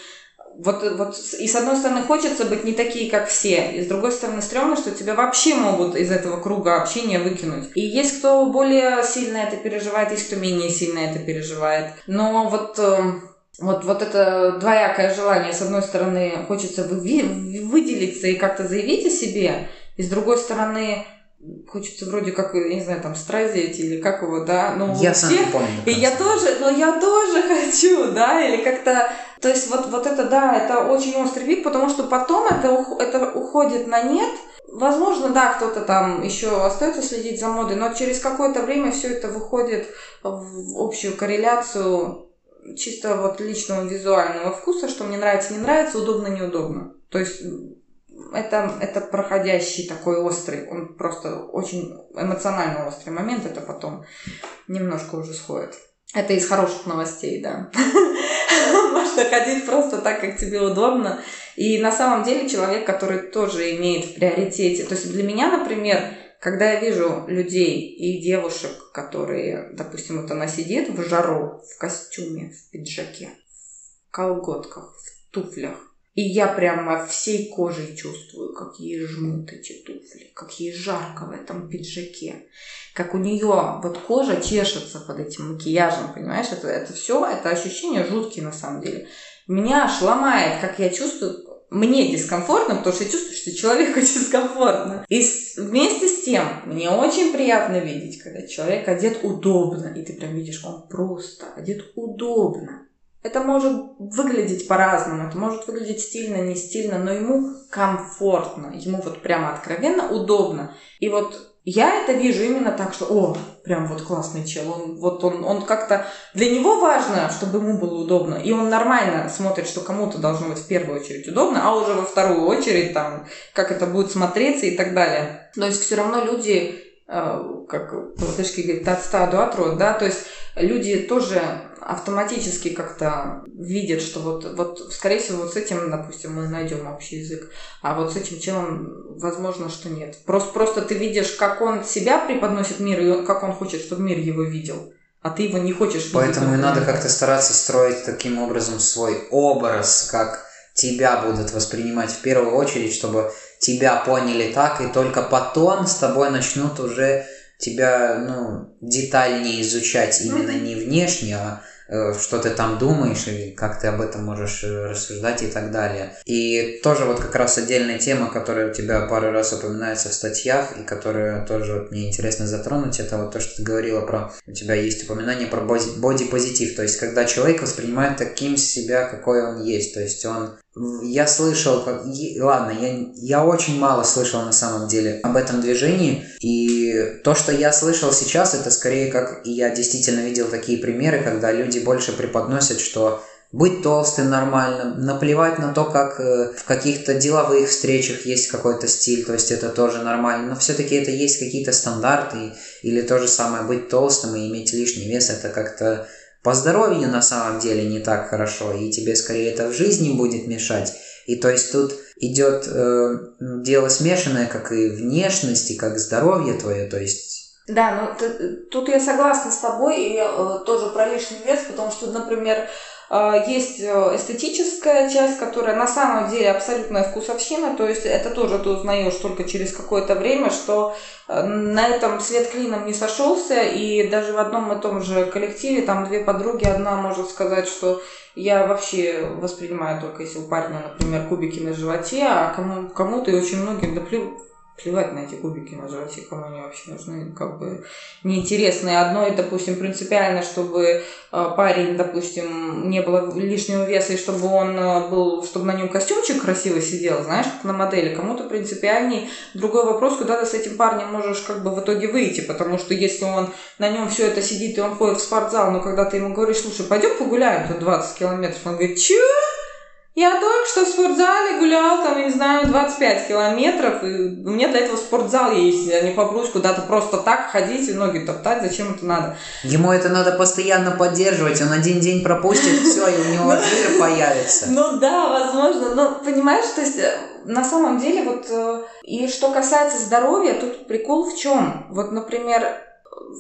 вот, вот и с одной стороны хочется быть не такие, как все, и с другой стороны стрёмно, что тебя вообще могут из этого круга общения выкинуть. И есть кто более сильно это переживает, есть кто менее сильно это переживает. Но вот э, вот, вот это двоякое желание. С одной стороны, хочется выделиться и как-то заявить о себе, и с другой стороны, хочется вроде как, я не знаю, там, стразить или как его, да, ну, я сам помню. И я тоже, но я тоже хочу, да, или как-то, то есть вот, вот это, да, это очень острый вид, потому что потом это, это уходит на нет, Возможно, да, кто-то там еще остается следить за модой, но через какое-то время все это выходит в общую корреляцию чисто вот личного визуального вкуса, что мне нравится, не нравится, удобно, неудобно. То есть это, это проходящий такой острый, он просто очень эмоционально острый момент, это потом немножко уже сходит. Это из хороших новостей, да. Можно ходить просто так, как тебе удобно. И на самом деле человек, который тоже имеет в приоритете. То есть для меня, например, когда я вижу людей и девушек, которые, допустим, вот она сидит в жару, в костюме, в пиджаке, в колготках, в туфлях, и я прямо всей кожей чувствую, как ей жмут эти туфли, как ей жарко в этом пиджаке, как у нее вот кожа чешется под этим макияжем, понимаешь? Это, это все, это ощущение жуткие на самом деле. Меня аж ломает, как я чувствую, мне дискомфортно, потому что я чувствую, что человеку дискомфортно. И вместе с тем, мне очень приятно видеть, когда человек одет удобно, и ты прям видишь, он просто одет удобно. Это может выглядеть по-разному, это может выглядеть стильно, не стильно, но ему комфортно, ему вот прямо откровенно удобно. И вот я это вижу именно так, что, о, прям вот классный чел, он вот он, он как-то, для него важно, чтобы ему было удобно, и он нормально смотрит, что кому-то должно быть в первую очередь удобно, а уже во вторую очередь там, как это будет смотреться и так далее. То есть все равно люди Э, как по-латышски говорит, от ста до отрод, да, то есть люди тоже автоматически как-то видят, что вот, вот, скорее всего, вот с этим, допустим, мы найдем общий язык, а вот с этим челом, возможно, что нет. Просто, просто ты видишь, как он себя преподносит мир, и как он хочет, чтобы мир его видел а ты его не хочешь видеть. Поэтому и надо как-то стараться строить таким образом свой образ, как тебя будут воспринимать в первую очередь, чтобы тебя поняли так, и только потом с тобой начнут уже тебя, ну, детальнее изучать именно не внешне, а что ты там думаешь и как ты об этом можешь э, рассуждать и так далее. И тоже вот как раз отдельная тема, которая у тебя пару раз упоминается в статьях и которая тоже вот мне интересно затронуть, это вот то, что ты говорила про... У тебя есть упоминание про боди-позитив, то есть когда человек воспринимает таким себя, какой он есть, то есть он я слышал, ладно, я, я очень мало слышал на самом деле об этом движении, и то, что я слышал сейчас, это скорее как, я действительно видел такие примеры, когда люди больше преподносят, что быть толстым нормально, наплевать на то, как э, в каких-то деловых встречах есть какой-то стиль, то есть это тоже нормально, но все-таки это есть какие-то стандарты, или то же самое быть толстым и иметь лишний вес, это как-то по здоровью на самом деле не так хорошо, и тебе скорее это в жизни будет мешать. И то есть тут идет э, дело смешанное, как и внешность, и как здоровье твое, то есть Да, ну ты, тут я согласна с тобой и э, тоже про лишний вес, потому что, например, э, есть э, эстетическая часть, которая на самом деле абсолютная вкусовщина, то есть это тоже ты узнаешь только через какое-то время, что э, на этом свет клином не сошелся, и даже в одном и том же коллективе там две подруги, одна может сказать, что я вообще воспринимаю только если у парня, например, кубики на животе, а кому, кому-то и очень многим, да плю, плевать на эти кубики на животе, кому они вообще нужны, как бы неинтересные. Одно, и, допустим, принципиально, чтобы э, парень, допустим, не было лишнего веса, и чтобы он э, был, чтобы на нем костюмчик красиво сидел, знаешь, как на модели. Кому-то принципиальней. Другой вопрос, куда ты с этим парнем можешь как бы в итоге выйти, потому что если он на нем все это сидит, и он ходит в спортзал, но когда ты ему говоришь, слушай, пойдем погуляем тут 20 километров, он говорит, чё? Я только что в спортзале гулял, там, я не знаю, 25 километров, и у меня для этого спортзал есть. Я не побрусь куда-то просто так ходить и ноги топтать, зачем это надо? Ему это надо постоянно поддерживать, он один день пропустит, все, и у него жир появится. Ну да, возможно, но понимаешь, то есть э, на самом деле вот, э, и что касается здоровья, тут прикол в чем? Вот, например,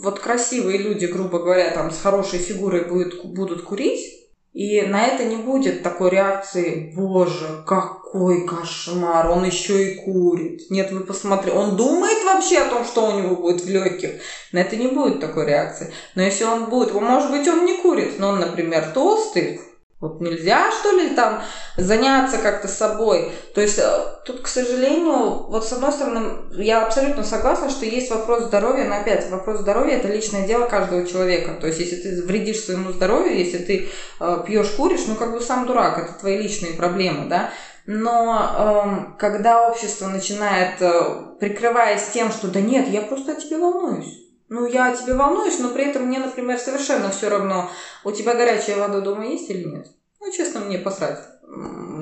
вот красивые люди, грубо говоря, там с хорошей фигурой будут, будут курить, и на это не будет такой реакции, боже, какой кошмар, он еще и курит. Нет, вы посмотрите, он думает вообще о том, что у него будет в легких. На это не будет такой реакции. Но если он будет, может быть, он не курит, но он, например, толстый, вот нельзя, что ли, там заняться как-то собой. То есть э, тут, к сожалению, вот с одной стороны, я абсолютно согласна, что есть вопрос здоровья, но опять вопрос здоровья это личное дело каждого человека. То есть если ты вредишь своему здоровью, если ты э, пьешь, куришь, ну как бы сам дурак, это твои личные проблемы, да. Но э, когда общество начинает, э, прикрываясь тем, что да нет, я просто о тебе волнуюсь ну, я тебе волнуюсь, но при этом мне, например, совершенно все равно, у тебя горячая вода дома есть или нет. Ну, честно, мне посрать.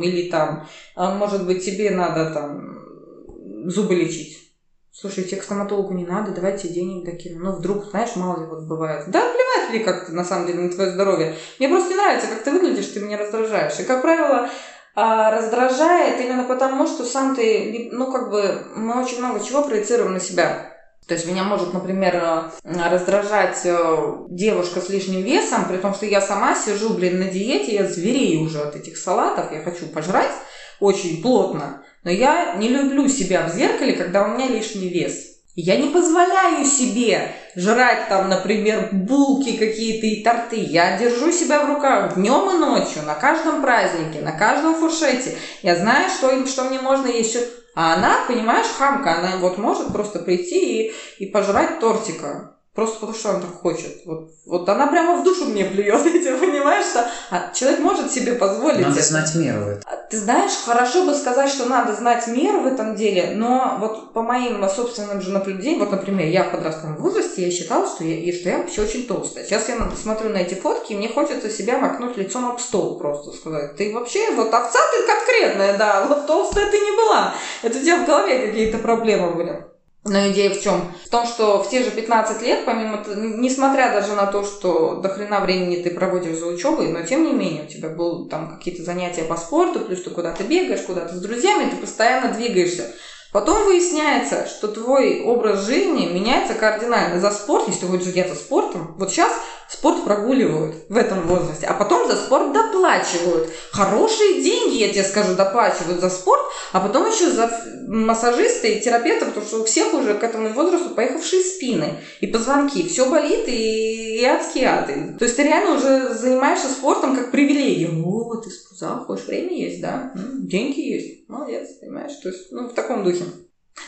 Или там, а, может быть, тебе надо там зубы лечить. Слушай, тебе к стоматологу не надо, давайте денег докину. Ну, вдруг, знаешь, мало ли вот бывает. Да, плевать ли как-то, на самом деле, на твое здоровье. Мне просто не нравится, как ты выглядишь, ты меня раздражаешь. И, как правило, а, раздражает именно потому, что сам ты, ну, как бы, мы очень много чего проецируем на себя. То есть меня может, например, э, раздражать э, девушка с лишним весом, при том, что я сама сижу, блин, на диете, я зверею уже от этих салатов, я хочу пожрать очень плотно, но я не люблю себя в зеркале, когда у меня лишний вес. Я не позволяю себе жрать там, например, булки какие-то и торты. Я держу себя в руках днем и ночью, на каждом празднике, на каждом фуршете. Я знаю, что, что мне можно еще а она, понимаешь, хамка, она вот может просто прийти и, и пожрать тортика. Просто потому что она так хочет. Вот, вот она прямо в душу мне плюет, ты понимаешь, что а человек может себе позволить. Надо это. знать меру. А ты знаешь, хорошо бы сказать, что надо знать меру в этом деле, но вот по моим собственным же наблюдениям, вот, например, я в подростковом возрасте, я считала, что я, и что я вообще очень толстая. Сейчас я смотрю на эти фотки, и мне хочется себя макнуть лицом об стол просто сказать. Ты вообще, вот овца ты конкретная, да, вот толстая ты не была. Это у тебя в голове какие-то проблемы были. Но идея в чем? В том, что в те же 15 лет, помимо, несмотря даже на то, что до хрена времени ты проводишь за учебой, но тем не менее у тебя был там какие-то занятия по спорту, плюс ты куда-то бегаешь, куда-то с друзьями, ты постоянно двигаешься. Потом выясняется, что твой образ жизни меняется кардинально. За спорт, если ты хочешь заняться спортом, вот сейчас спорт прогуливают в этом возрасте, а потом за спорт доплачивают. Хорошие деньги, я тебе скажу, доплачивают за спорт, а потом еще за массажиста и терапевта, потому что у всех уже к этому возрасту поехавшие спины и позвонки. Все болит и, и адские ады. То есть ты реально уже занимаешься спортом как привилегией. О, ты в спортзал ходишь, время есть, да? Деньги есть. Молодец, понимаешь? То есть, ну, в таком духе.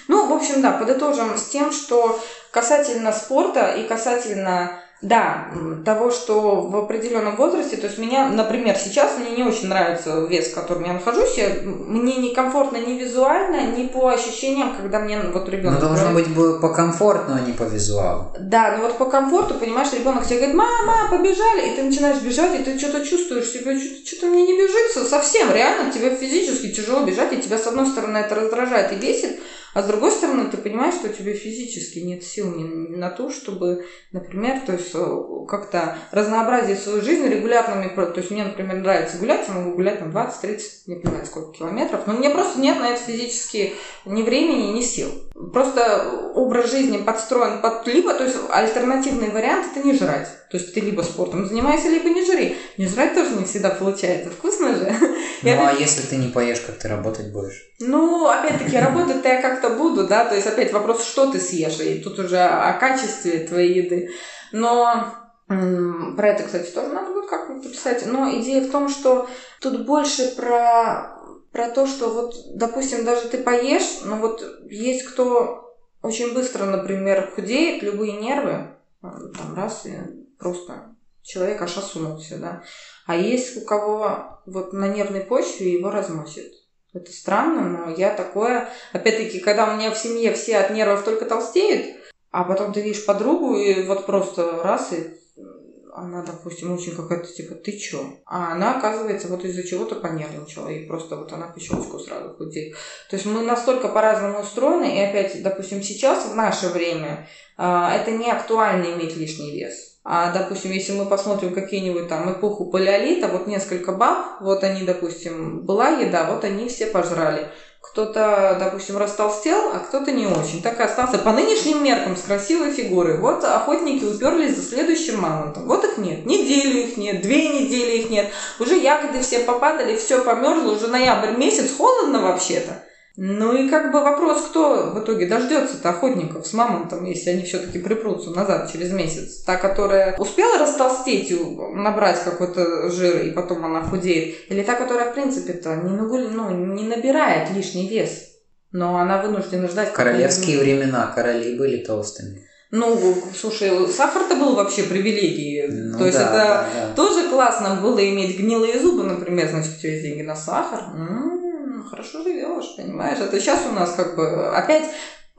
Ну, в общем, да, подытожим с тем, что касательно спорта и касательно да, того, что в определенном возрасте, то есть меня, например, сейчас мне не очень нравится вес, в котором я нахожусь, я, мне некомфортно ни визуально, ни по ощущениям, когда мне вот ребенок. Ну должно быть по комфортно, а не по визуалу. Да, ну вот по комфорту, понимаешь, ребенок тебе говорит, мама, побежали, и ты начинаешь бежать, и ты что-то чувствуешь себе, что-то мне не бежится, совсем реально, тебе физически тяжело бежать, и тебя с одной стороны это раздражает и бесит, А с другой стороны, ты понимаешь, что у тебя физически нет сил ни на то, чтобы, например, то есть э, как-то разнообразить свою жизнь регулярными. То есть мне, например, нравится гулять, я могу гулять там 20-30, не понимаю, сколько километров, но мне просто нет на это физически ни времени, ни сил. Просто образ жизни подстроен под либо, то есть альтернативный вариант это не жрать. То есть ты либо спортом занимаешься, либо не жри. Не жрать тоже не всегда получается. Вкусно же. Ну, а если ты не поешь, как ты работать будешь? Ну, опять-таки, работать-то я как-то буду, да, то есть опять вопрос, что ты съешь, и тут уже о качестве твоей еды. Но про это, кстати, тоже надо будет как-нибудь писать. Но идея в том, что тут больше про про то, что вот, допустим, даже ты поешь, но вот есть кто очень быстро, например, худеет, любые нервы, там раз и просто человек аж осунулся, да. А есть у кого вот на нервной почве его разносит. Это странно, но я такое... Опять-таки, когда у меня в семье все от нервов только толстеют, а потом ты видишь подругу, и вот просто раз, и она, допустим, очень какая-то, типа, ты чё? А она, оказывается, вот из-за чего-то понервничала, и просто вот она по щелчку сразу худеет. То есть мы настолько по-разному устроены, и опять, допустим, сейчас, в наше время, а, это не актуально иметь лишний вес. А, допустим, если мы посмотрим какие-нибудь там эпоху палеолита, вот несколько баб, вот они, допустим, была еда, вот они все пожрали. Кто-то, допустим, растолстел, а кто-то не очень. Так и остался по нынешним меркам с красивой фигурой. Вот охотники уперлись за следующим мамонтом. Вот их нет. Неделю их нет, две недели их нет. Уже ягоды все попадали, все померзло. Уже ноябрь месяц, холодно вообще-то. Ну и как бы вопрос, кто в итоге дождется-то охотников с мамонтом, если они все-таки припрутся назад через месяц. Та, которая успела растолстеть, набрать какой-то жир, и потом она худеет. Или та, которая, в принципе-то, не, нагуль... ну, не набирает лишний вес. Но она вынуждена ждать. Королевские времена, короли были толстыми. Ну, слушай, сахар-то был вообще привилегией. Ну, То есть да, это да, да. тоже классно было иметь гнилые зубы, например, значит, у тебя есть деньги на сахар. М-м-м хорошо живешь, понимаешь? Это сейчас у нас как бы опять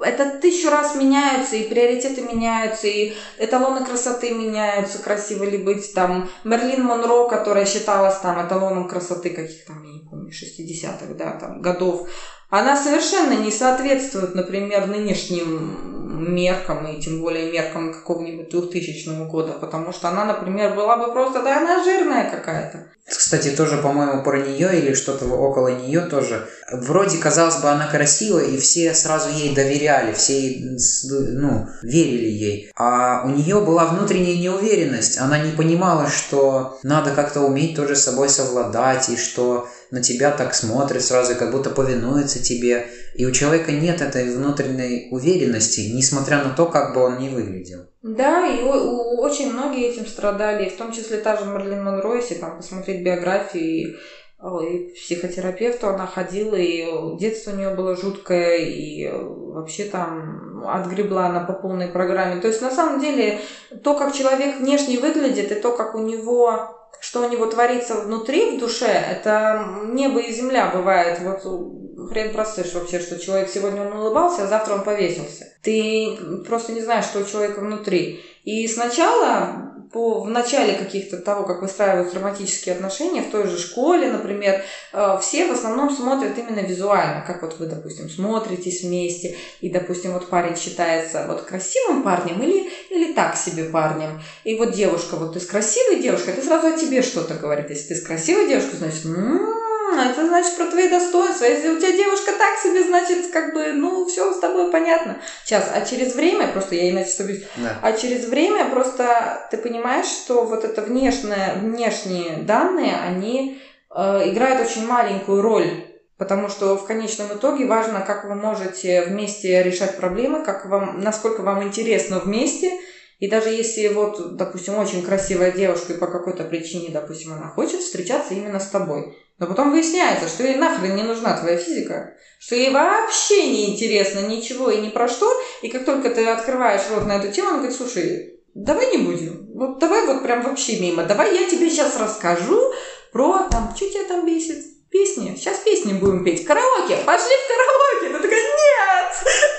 это тысячу раз меняются, и приоритеты меняются, и эталоны красоты меняются, красиво ли быть. Там Мерлин Монро, которая считалась там эталоном красоты каких там, я не помню, 60-х, да, там, годов, она совершенно не соответствует, например, нынешним меркам, и тем более меркам какого-нибудь 2000 года, потому что она, например, была бы просто, да, она жирная какая-то. Кстати, тоже, по-моему, про нее или что-то около нее тоже. Вроде, казалось бы, она красивая, и все сразу ей доверяли, все, ну, верили ей. А у нее была внутренняя неуверенность. Она не понимала, что надо как-то уметь тоже с собой совладать, и что на тебя так смотрит сразу, как будто повинуется тебе. И у человека нет этой внутренней уверенности, несмотря на то, как бы он ни выглядел. Да, и очень многие этим страдали, в том числе та же Марлин Монро, если там посмотреть биографию, и психотерапевту она ходила, и детство у нее было жуткое, и вообще там отгребла она по полной программе. То есть на самом деле то, как человек внешне выглядит, и то, как у него что у него творится внутри, в душе, это небо и земля бывает. Вот хрен простышь вообще, что человек сегодня он улыбался, а завтра он повесился. Ты просто не знаешь, что у человека внутри. И сначала, по, в начале каких-то того, как выстраиваются романтические отношения, в той же школе, например, э, все в основном смотрят именно визуально, как вот вы, допустим, смотритесь вместе, и, допустим, вот парень считается вот красивым парнем или, или так себе парнем. И вот девушка, вот ты с красивой девушкой, это сразу о тебе что-то говорит. Если ты с красивой девушкой, значит, это значит про твои достоинства. Если у тебя девушка так себе, значит, как бы, ну, все с тобой понятно. Сейчас, а через время, просто я иначе собьюсь, да. а через время просто ты понимаешь, что вот это внешнее, внешние данные, они э, играют очень маленькую роль Потому что в конечном итоге важно, как вы можете вместе решать проблемы, как вам, насколько вам интересно вместе. И даже если вот, допустим, очень красивая девушка и по какой-то причине, допустим, она хочет встречаться именно с тобой, но потом выясняется, что ей нахрен не нужна твоя физика, что ей вообще не интересно ничего и ни про что. И как только ты открываешь рот на эту тему, она говорит, слушай, давай не будем. Вот давай вот прям вообще мимо. Давай я тебе сейчас расскажу про там, что тебя там бесит. Песни, сейчас песни будем петь, караоке, пошли в караоке. Ты такая, нет,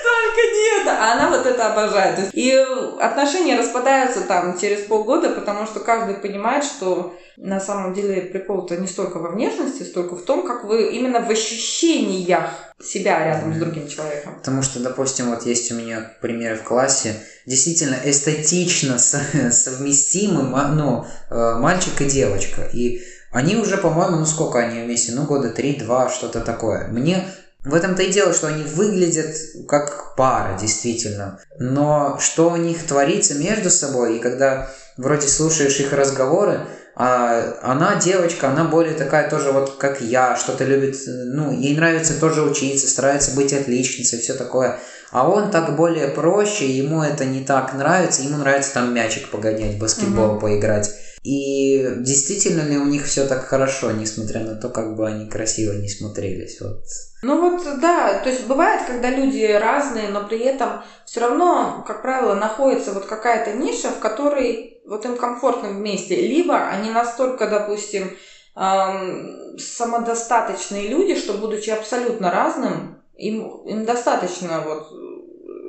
только нет. А она вот это обожает. И отношения распадаются там через полгода, потому что каждый понимает, что на самом деле прикол-то не столько во внешности, столько в том, как вы именно в ощущениях себя рядом с другим человеком. Потому что, допустим, вот есть у меня примеры в классе, действительно эстетично совместимы, ну, э, мальчик и девочка. И они уже, по-моему, ну сколько они вместе? Ну, года три-два, что-то такое. Мне в этом-то и дело, что они выглядят как пара, действительно. Но что у них творится между собой, и когда вроде слушаешь их разговоры, а она девочка, она более такая тоже вот как я, что-то любит, ну, ей нравится тоже учиться, старается быть отличницей, все такое. А он так более проще, ему это не так нравится, ему нравится там мячик погонять, баскетбол mm-hmm. поиграть. И действительно ли у них все так хорошо, несмотря на то, как бы они красиво не смотрелись? Вот. Ну вот да, то есть бывает, когда люди разные, но при этом все равно, как правило, находится вот какая-то ниша, в которой вот им комфортно вместе. Либо они настолько, допустим, эм, самодостаточные люди, что будучи абсолютно разным, им, им достаточно вот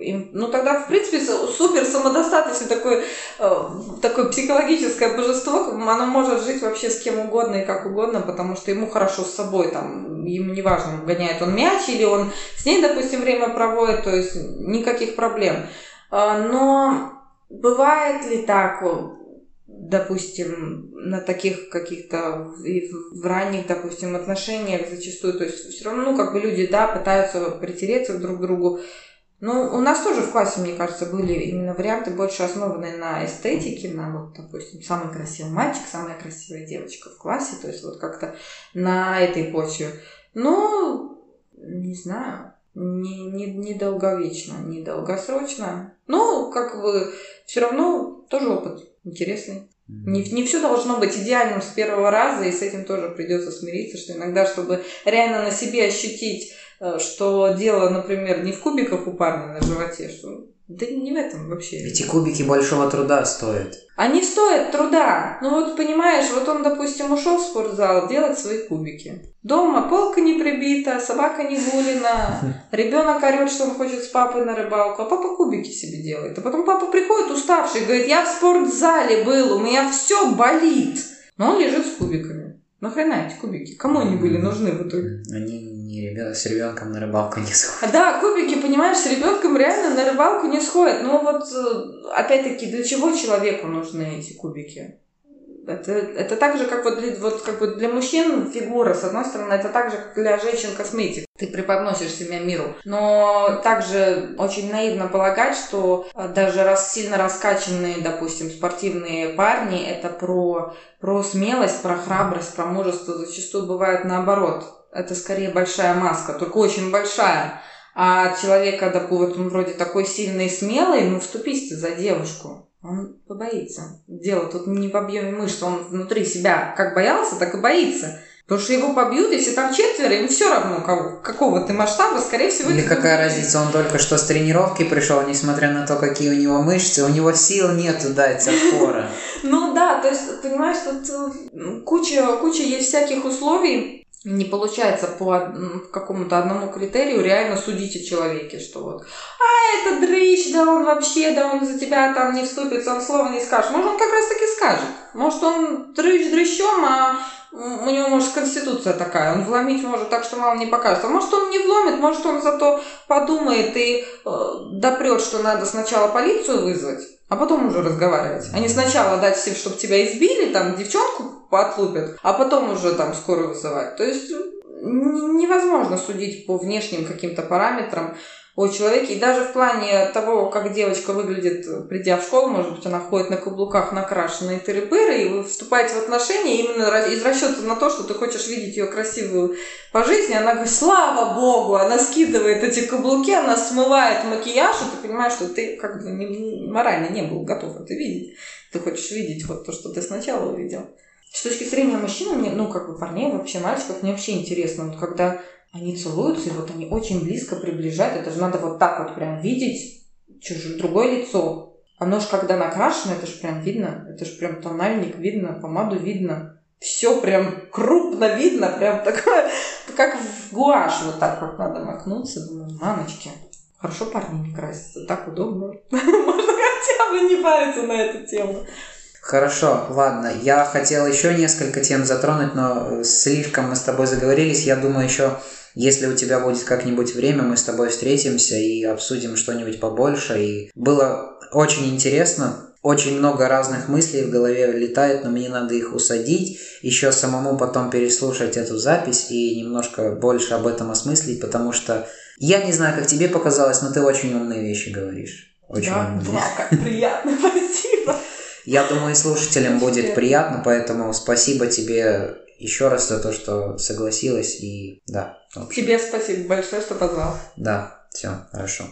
им, ну тогда, в принципе, супер самодостаточный такой, э, такое психологическое божество, оно может жить вообще с кем угодно и как угодно, потому что ему хорошо с собой, там, ему не важно, гоняет он мяч или он с ней, допустим, время проводит, то есть никаких проблем. Э, но бывает ли так, допустим, на таких каких-то в ранних, допустим, отношениях зачастую, то есть все равно, ну, как бы люди, да, пытаются притереться друг к другу, ну, у нас тоже в классе, мне кажется, были именно варианты больше основанные на эстетике, на вот, допустим, самый красивый мальчик, самая красивая девочка в классе, то есть вот как-то на этой почве. Ну, не знаю, не, не, не долговечно, не долгосрочно. Ну, как бы все равно тоже опыт интересный. Не, не все должно быть идеальным с первого раза, и с этим тоже придется смириться, что иногда, чтобы реально на себе ощутить что дело, например, не в кубиках у парня на животе, что да не в этом вообще. Эти кубики большого труда стоят. Они стоят труда. Ну вот понимаешь, вот он, допустим, ушел в спортзал делать свои кубики. Дома полка не прибита, собака не гулина, ребенок орет, что он хочет с папой на рыбалку, а папа кубики себе делает. А потом папа приходит уставший, говорит, я в спортзале был, у меня все болит. Но он лежит с кубиками. Нахрена эти кубики? Кому они были нужны в итоге? Они не ребят, с ребенком на рыбалку не сходят. Да, кубики, понимаешь, с ребенком реально на рыбалку не сходят. Но вот э, опять-таки, для чего человеку нужны эти кубики? Это, это так же, как вот, для, вот как бы для мужчин фигура, с одной стороны, это так же, как для женщин косметик. Ты преподносишь себя миру. Но также очень наивно полагать, что э, даже раз сильно раскачанные, допустим, спортивные парни, это про, про смелость, про храбрость, про мужество. Зачастую бывает наоборот. Это скорее большая маска, только очень большая. А человека, допустим, вроде такой сильный и смелый, ну вступись за девушку он побоится. Дело тут не в объеме мышц, он внутри себя как боялся, так и боится. Потому что его побьют, если там четверо, им все равно, кого, какого ты масштаба, скорее всего... Или какая разница, он только что с тренировки пришел, несмотря на то, какие у него мышцы, у него сил нету дать отпора. Ну да, то есть, понимаешь, тут э, куча, куча есть всяких условий, не получается по какому-то одному критерию реально судить о человеке, что вот, а это дрыщ, да он вообще, да он за тебя там не вступится, он слова не скажет. Может, он как раз таки скажет. Может, он дрыщ дрыщом, а у него, может, конституция такая, он вломить может так, что мало не покажется. Может, он не вломит, может, он зато подумает и э, допрет, что надо сначала полицию вызвать, а потом уже разговаривать. Не сначала дать всем, чтобы тебя избили, там, девчонку поотлупят, а потом уже там скорую вызывать. То есть невозможно судить по внешним каким-то параметрам о человеке. И даже в плане того, как девочка выглядит, придя в школу, может быть, она ходит на каблуках накрашенные тыры-пыры, и вы вступаете в отношения именно из расчета на то, что ты хочешь видеть ее красивую по жизни. Она говорит, слава богу, она скидывает эти каблуки, она смывает макияж, и ты понимаешь, что ты как бы не, морально не был готов это видеть. Ты хочешь видеть вот то, что ты сначала увидел. С точки зрения мужчин, мне, ну, как бы парней, вообще мальчиков, мне вообще интересно, вот когда они целуются, и вот они очень близко приближают, это же надо вот так вот прям видеть чужое, другое лицо. Оно же когда накрашено, это же прям видно, это же прям тональник видно, помаду видно. все прям крупно видно, прям такое, как в гуашь вот так вот надо макнуться. Думаю, мамочки, хорошо парни не красятся, так удобно. Можно хотя бы не париться на эту тему. Хорошо, ладно. Я хотел еще несколько тем затронуть, но слишком мы с тобой заговорились. Я думаю, еще если у тебя будет как-нибудь время, мы с тобой встретимся и обсудим что-нибудь побольше. И было очень интересно. Очень много разных мыслей в голове летает, но мне надо их усадить, еще самому потом переслушать эту запись и немножко больше об этом осмыслить, потому что я не знаю, как тебе показалось, но ты очень умные вещи говоришь. Очень да, умные. Вау, как приятно, спасибо. Я думаю, и слушателям будет приятно, поэтому спасибо тебе еще раз за то, что согласилась и да. Тебе спасибо большое, что позвал. Да, все, хорошо.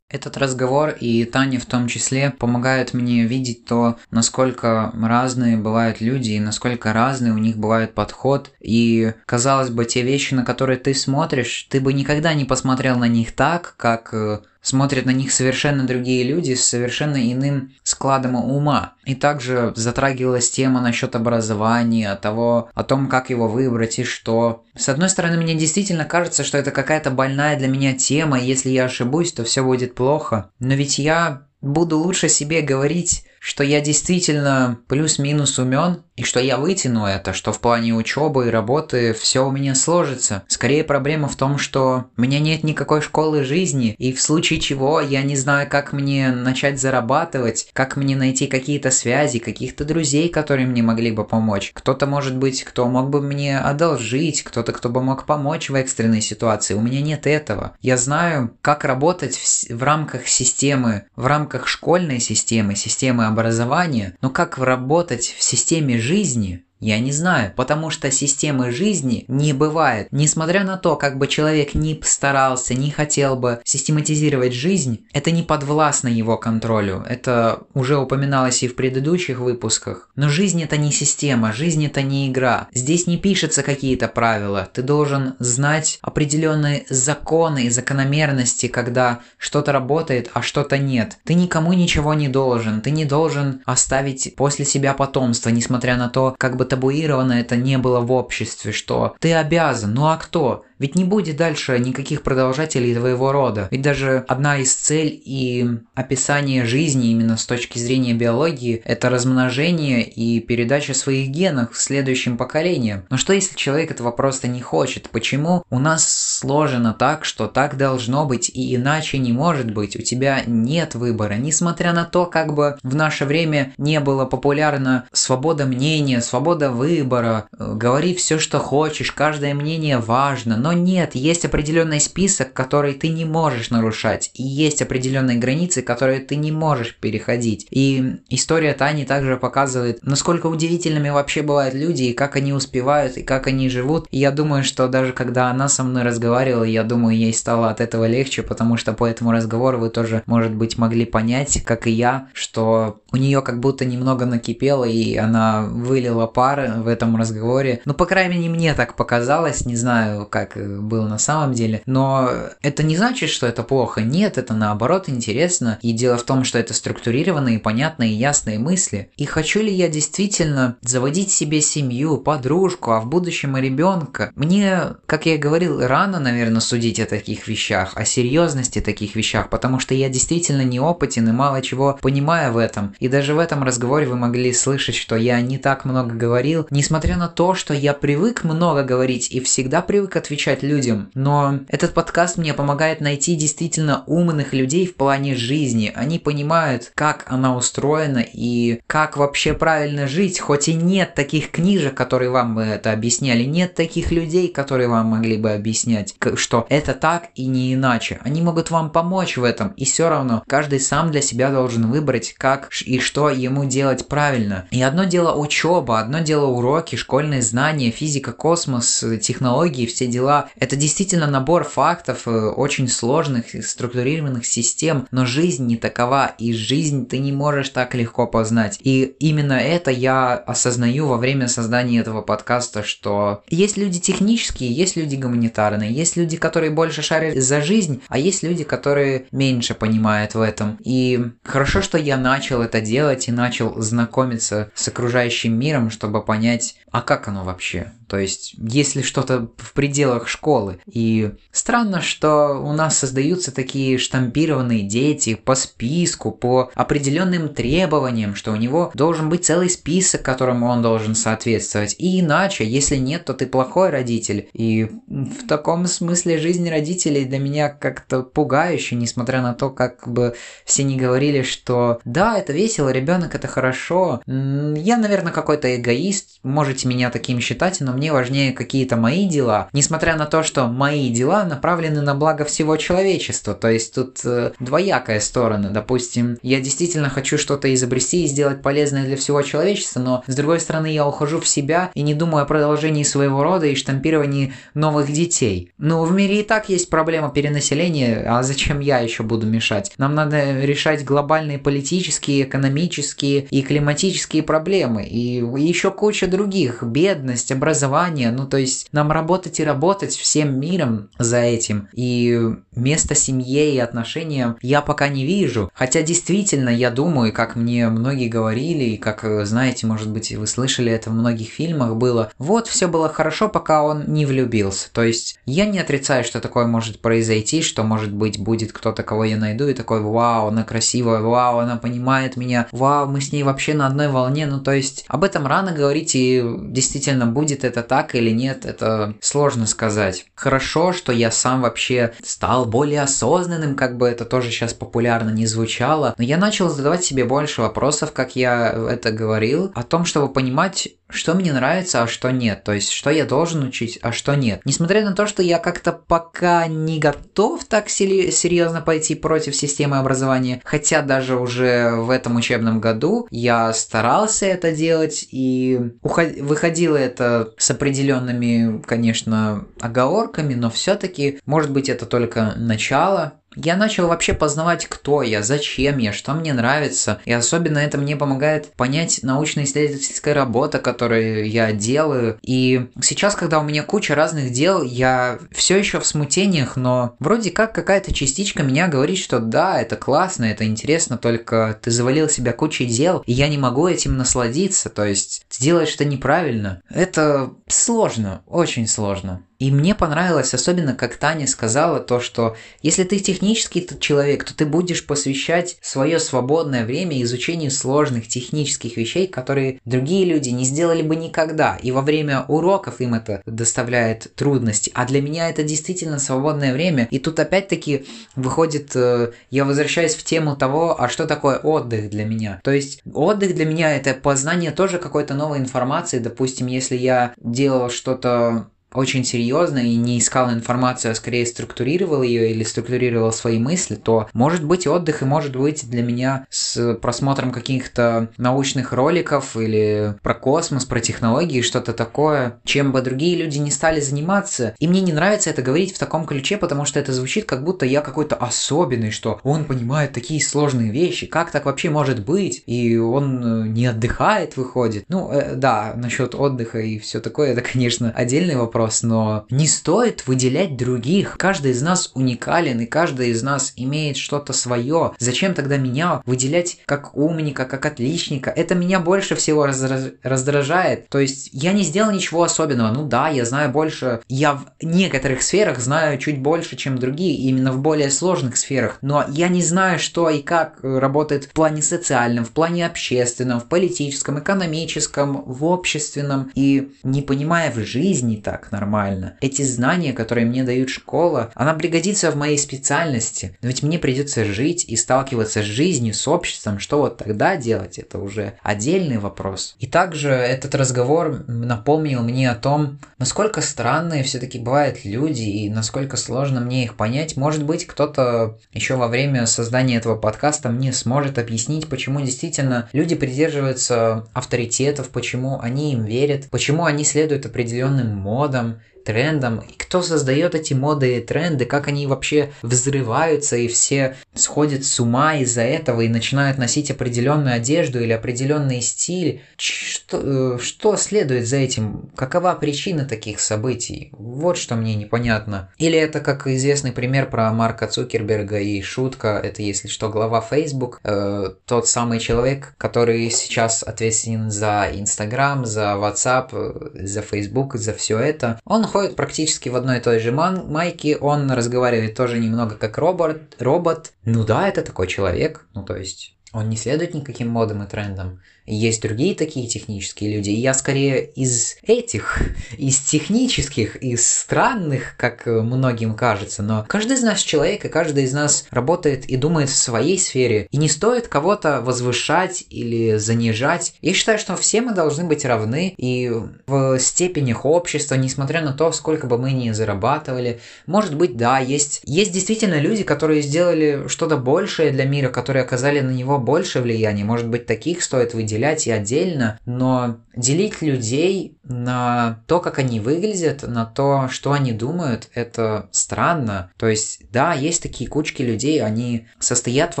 Этот разговор и Таня в том числе помогают мне видеть то, насколько разные бывают люди и насколько разный у них бывает подход. И, казалось бы, те вещи, на которые ты смотришь, ты бы никогда не посмотрел на них так, как э, смотрят на них совершенно другие люди с совершенно иным складом ума. И также затрагивалась тема насчет образования, того, о том, как его выбрать и что. С одной стороны, мне действительно кажется, что это какая-то больная для меня тема, и если я ошибусь, то все будет плохо. Но ведь я буду лучше себе говорить что я действительно плюс-минус умен, и что я вытяну это, что в плане учебы и работы все у меня сложится. Скорее проблема в том, что у меня нет никакой школы жизни, и в случае чего я не знаю, как мне начать зарабатывать, как мне найти какие-то связи, каких-то друзей, которые мне могли бы помочь. Кто-то, может быть, кто мог бы мне одолжить, кто-то, кто бы мог помочь в экстренной ситуации. У меня нет этого. Я знаю, как работать в, в рамках системы, в рамках школьной системы, системы образования, но как работать в системе жизни я не знаю, потому что системы жизни не бывает. Несмотря на то, как бы человек ни старался, не хотел бы систематизировать жизнь, это не подвластно его контролю. Это уже упоминалось и в предыдущих выпусках. Но жизнь это не система, жизнь это не игра. Здесь не пишется какие-то правила. Ты должен знать определенные законы и закономерности, когда что-то работает, а что-то нет. Ты никому ничего не должен. Ты не должен оставить после себя потомство, несмотря на то, как бы табуировано это не было в обществе, что ты обязан, ну а кто? Ведь не будет дальше никаких продолжателей твоего рода. Ведь даже одна из целей и описания жизни именно с точки зрения биологии – это размножение и передача своих генов следующим поколениям. Но что если человек этого просто не хочет? Почему у нас сложено так, что так должно быть и иначе не может быть? У тебя нет выбора, несмотря на то, как бы в наше время не было популярна свобода мнения, свобода выбора, э, говори все, что хочешь, каждое мнение важно, но но нет, есть определенный список, который ты не можешь нарушать. И есть определенные границы, которые ты не можешь переходить. И история Тани также показывает, насколько удивительными вообще бывают люди, и как они успевают, и как они живут. И я думаю, что даже когда она со мной разговаривала, я думаю, ей стало от этого легче, потому что по этому разговору вы тоже, может быть, могли понять, как и я, что у нее как будто немного накипело, и она вылила пар в этом разговоре. Ну, по крайней мере, мне так показалось, не знаю, как было на самом деле. Но это не значит, что это плохо. Нет, это наоборот интересно. И дело в том, что это структурированные, понятные, ясные мысли. И хочу ли я действительно заводить себе семью, подружку, а в будущем и ребенка? Мне, как я и говорил, рано, наверное, судить о таких вещах, о серьезности таких вещах, потому что я действительно неопытен и мало чего понимаю в этом. И даже в этом разговоре вы могли слышать, что я не так много говорил, несмотря на то, что я привык много говорить и всегда привык отвечать помешать людям, но этот подкаст мне помогает найти действительно умных людей в плане жизни. Они понимают, как она устроена и как вообще правильно жить, хоть и нет таких книжек, которые вам бы это объясняли, нет таких людей, которые вам могли бы объяснять, что это так и не иначе. Они могут вам помочь в этом, и все равно каждый сам для себя должен выбрать, как и что ему делать правильно. И одно дело учеба, одно дело уроки, школьные знания, физика, космос, технологии, все дела, Это действительно набор фактов, э, очень сложных, структурированных систем, но жизнь не такова, и жизнь ты не можешь так легко познать. И именно это я осознаю во время создания этого подкаста, что есть люди технические, есть люди гуманитарные, есть люди, которые больше шарят за жизнь, а есть люди, которые меньше понимают в этом. И хорошо, что я начал это делать и начал знакомиться с окружающим миром, чтобы понять, а как оно вообще? То есть, есть ли что-то в пределах школы? И странно, что у нас создаются такие штампированные дети по списку, по определенным требованиям, что у него должен быть целый список, которому он должен соответствовать. И иначе, если нет, то ты плохой родитель. И в таком смысле жизнь родителей для меня как-то пугающе, несмотря на то, как бы все не говорили, что да, это весело, ребенок это хорошо. Я, наверное, какой-то эгоист, можете меня таким считать, но мне важнее какие-то мои дела, несмотря на то, что мои дела направлены на благо всего человечества. То есть тут э, двоякая сторона. Допустим, я действительно хочу что-то изобрести и сделать полезное для всего человечества, но с другой стороны я ухожу в себя и не думаю о продолжении своего рода и штампировании новых детей. Ну, в мире и так есть проблема перенаселения, а зачем я еще буду мешать? Нам надо решать глобальные политические, экономические и климатические проблемы, и еще куча других, бедность, образование, ну то есть нам работать и работать всем миром за этим. И место семье и отношениям я пока не вижу. Хотя действительно я думаю, как мне многие говорили, и как, знаете, может быть, вы слышали это в многих фильмах было, вот все было хорошо, пока он не влюбился. То есть я не отрицаю, что такое может произойти, что может быть будет кто-то, кого я найду, и такой, вау, она красивая, вау, она понимает меня, вау, мы с ней вообще на одной волне. Ну то есть об этом рано говорить, и действительно будет это так или нет, это сложно сказать. Хорошо, что я сам вообще стал более осознанным, как бы это тоже сейчас популярно не звучало, но я начал задавать себе больше вопросов, как я это говорил, о том, чтобы понимать, что мне нравится, а что нет. То есть, что я должен учить, а что нет. Несмотря на то, что я как-то пока не готов так серьезно пойти против системы образования, хотя даже уже в этом учебном году я старался это делать, и выходило это с определенными, конечно, оговорками, но все-таки, может быть, это только начало, я начал вообще познавать, кто я, зачем я, что мне нравится. И особенно это мне помогает понять научно-исследовательская работа, которую я делаю. И сейчас, когда у меня куча разных дел, я все еще в смутениях, но вроде как какая-то частичка меня говорит, что да, это классно, это интересно, только ты завалил себя кучей дел, и я не могу этим насладиться. То есть ты делаешь это неправильно. Это сложно, очень сложно. И мне понравилось, особенно как Таня сказала, то, что если ты технический человек, то ты будешь посвящать свое свободное время изучению сложных технических вещей, которые другие люди не сделали бы никогда. И во время уроков им это доставляет трудности. А для меня это действительно свободное время. И тут опять-таки выходит, э, я возвращаюсь в тему того, а что такое отдых для меня. То есть отдых для меня это познание тоже какой-то новой информации. Допустим, если я делал что-то очень серьезно и не искал информацию, а скорее структурировал ее или структурировал свои мысли, то может быть отдых и может быть для меня с просмотром каких-то научных роликов или про космос, про технологии, что-то такое, чем бы другие люди не стали заниматься. И мне не нравится это говорить в таком ключе, потому что это звучит как будто я какой-то особенный, что он понимает такие сложные вещи, как так вообще может быть, и он э, не отдыхает, выходит. Ну, э, да, насчет отдыха и все такое, это, конечно, отдельный вопрос, вопрос, но не стоит выделять других. Каждый из нас уникален, и каждый из нас имеет что-то свое. Зачем тогда меня выделять как умника, как отличника? Это меня больше всего раздражает. То есть я не сделал ничего особенного. Ну да, я знаю больше. Я в некоторых сферах знаю чуть больше, чем другие, именно в более сложных сферах. Но я не знаю, что и как работает в плане социальном, в плане общественном, в политическом, экономическом, в общественном. И не понимая в жизни так, нормально. Эти знания, которые мне дают школа, она пригодится в моей специальности. Но ведь мне придется жить и сталкиваться с жизнью, с обществом. Что вот тогда делать, это уже отдельный вопрос. И также этот разговор напомнил мне о том, насколько странные все-таки бывают люди и насколько сложно мне их понять. Может быть, кто-то еще во время создания этого подкаста мне сможет объяснить, почему действительно люди придерживаются авторитетов, почему они им верят, почему они следуют определенным модам, them трендам, и кто создает эти моды и тренды, как они вообще взрываются, и все сходят с ума из-за этого и начинают носить определенную одежду или определенный стиль. Что, э, что следует за этим? Какова причина таких событий? Вот что мне непонятно. Или это как известный пример про Марка Цукерберга и шутка, это если что, глава Facebook, э, тот самый человек, который сейчас ответственен за Instagram, за WhatsApp, э, за Facebook, за все это. Он ходит практически в одной и той же майке, он разговаривает тоже немного как робот, робот. Ну да, это такой человек, ну то есть он не следует никаким модам и трендам. Есть другие такие технические люди, и я скорее из этих, из технических, из странных, как многим кажется, но каждый из нас человек, и каждый из нас работает и думает в своей сфере, и не стоит кого-то возвышать или занижать. Я считаю, что все мы должны быть равны, и в степенях общества, несмотря на то, сколько бы мы ни зарабатывали, может быть, да, есть, есть действительно люди, которые сделали что-то большее для мира, которые оказали на него больше влияния, может быть, таких стоит выделять, выделять и отдельно, но делить людей на то, как они выглядят, на то, что они думают, это странно. То есть, да, есть такие кучки людей, они состоят в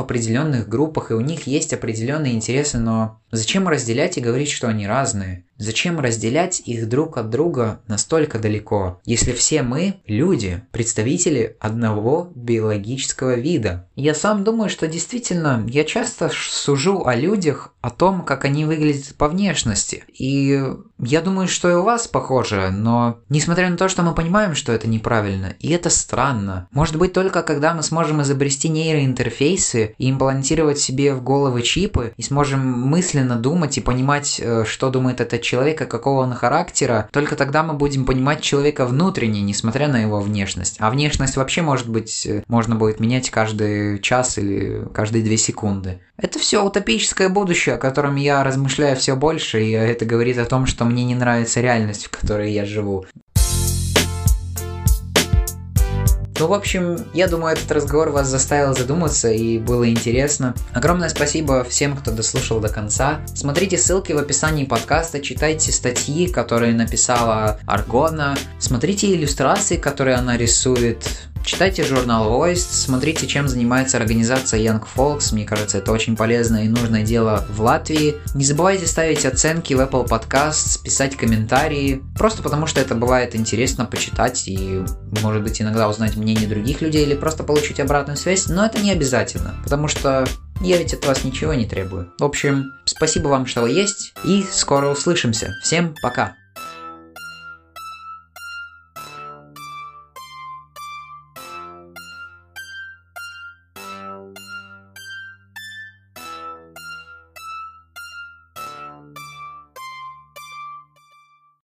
определенных группах, и у них есть определенные интересы, но зачем разделять и говорить, что они разные? Зачем разделять их друг от друга настолько далеко, если все мы – люди, представители одного биологического вида? Я сам думаю, что действительно, я часто сужу о людях, о том, как они выглядят по внешности. И я думаю, что и у вас похоже, но несмотря на то, что мы понимаем, что это неправильно, и это странно, может быть только когда мы сможем изобрести нейроинтерфейсы и имплантировать себе в головы чипы, и сможем мысленно думать и понимать, э, что думает этот человека, какого он характера, только тогда мы будем понимать человека внутренне, несмотря на его внешность. А внешность вообще может быть, э, можно будет менять каждый час или каждые две секунды. Это все утопическое будущее, о котором я размышляю все больше, и это говорит о том, что мне не нравится реальность, в которой я живу. Ну, в общем, я думаю, этот разговор вас заставил задуматься и было интересно. Огромное спасибо всем, кто дослушал до конца. Смотрите ссылки в описании подкаста, читайте статьи, которые написала Аргона, смотрите иллюстрации, которые она рисует. Читайте журнал Voice, смотрите, чем занимается организация Young Folks. Мне кажется, это очень полезное и нужное дело в Латвии. Не забывайте ставить оценки в Apple Podcasts, писать комментарии. Просто потому, что это бывает интересно почитать и, может быть, иногда узнать мнение других людей или просто получить обратную связь. Но это не обязательно, потому что я ведь от вас ничего не требую. В общем, спасибо вам, что вы есть, и скоро услышимся. Всем пока!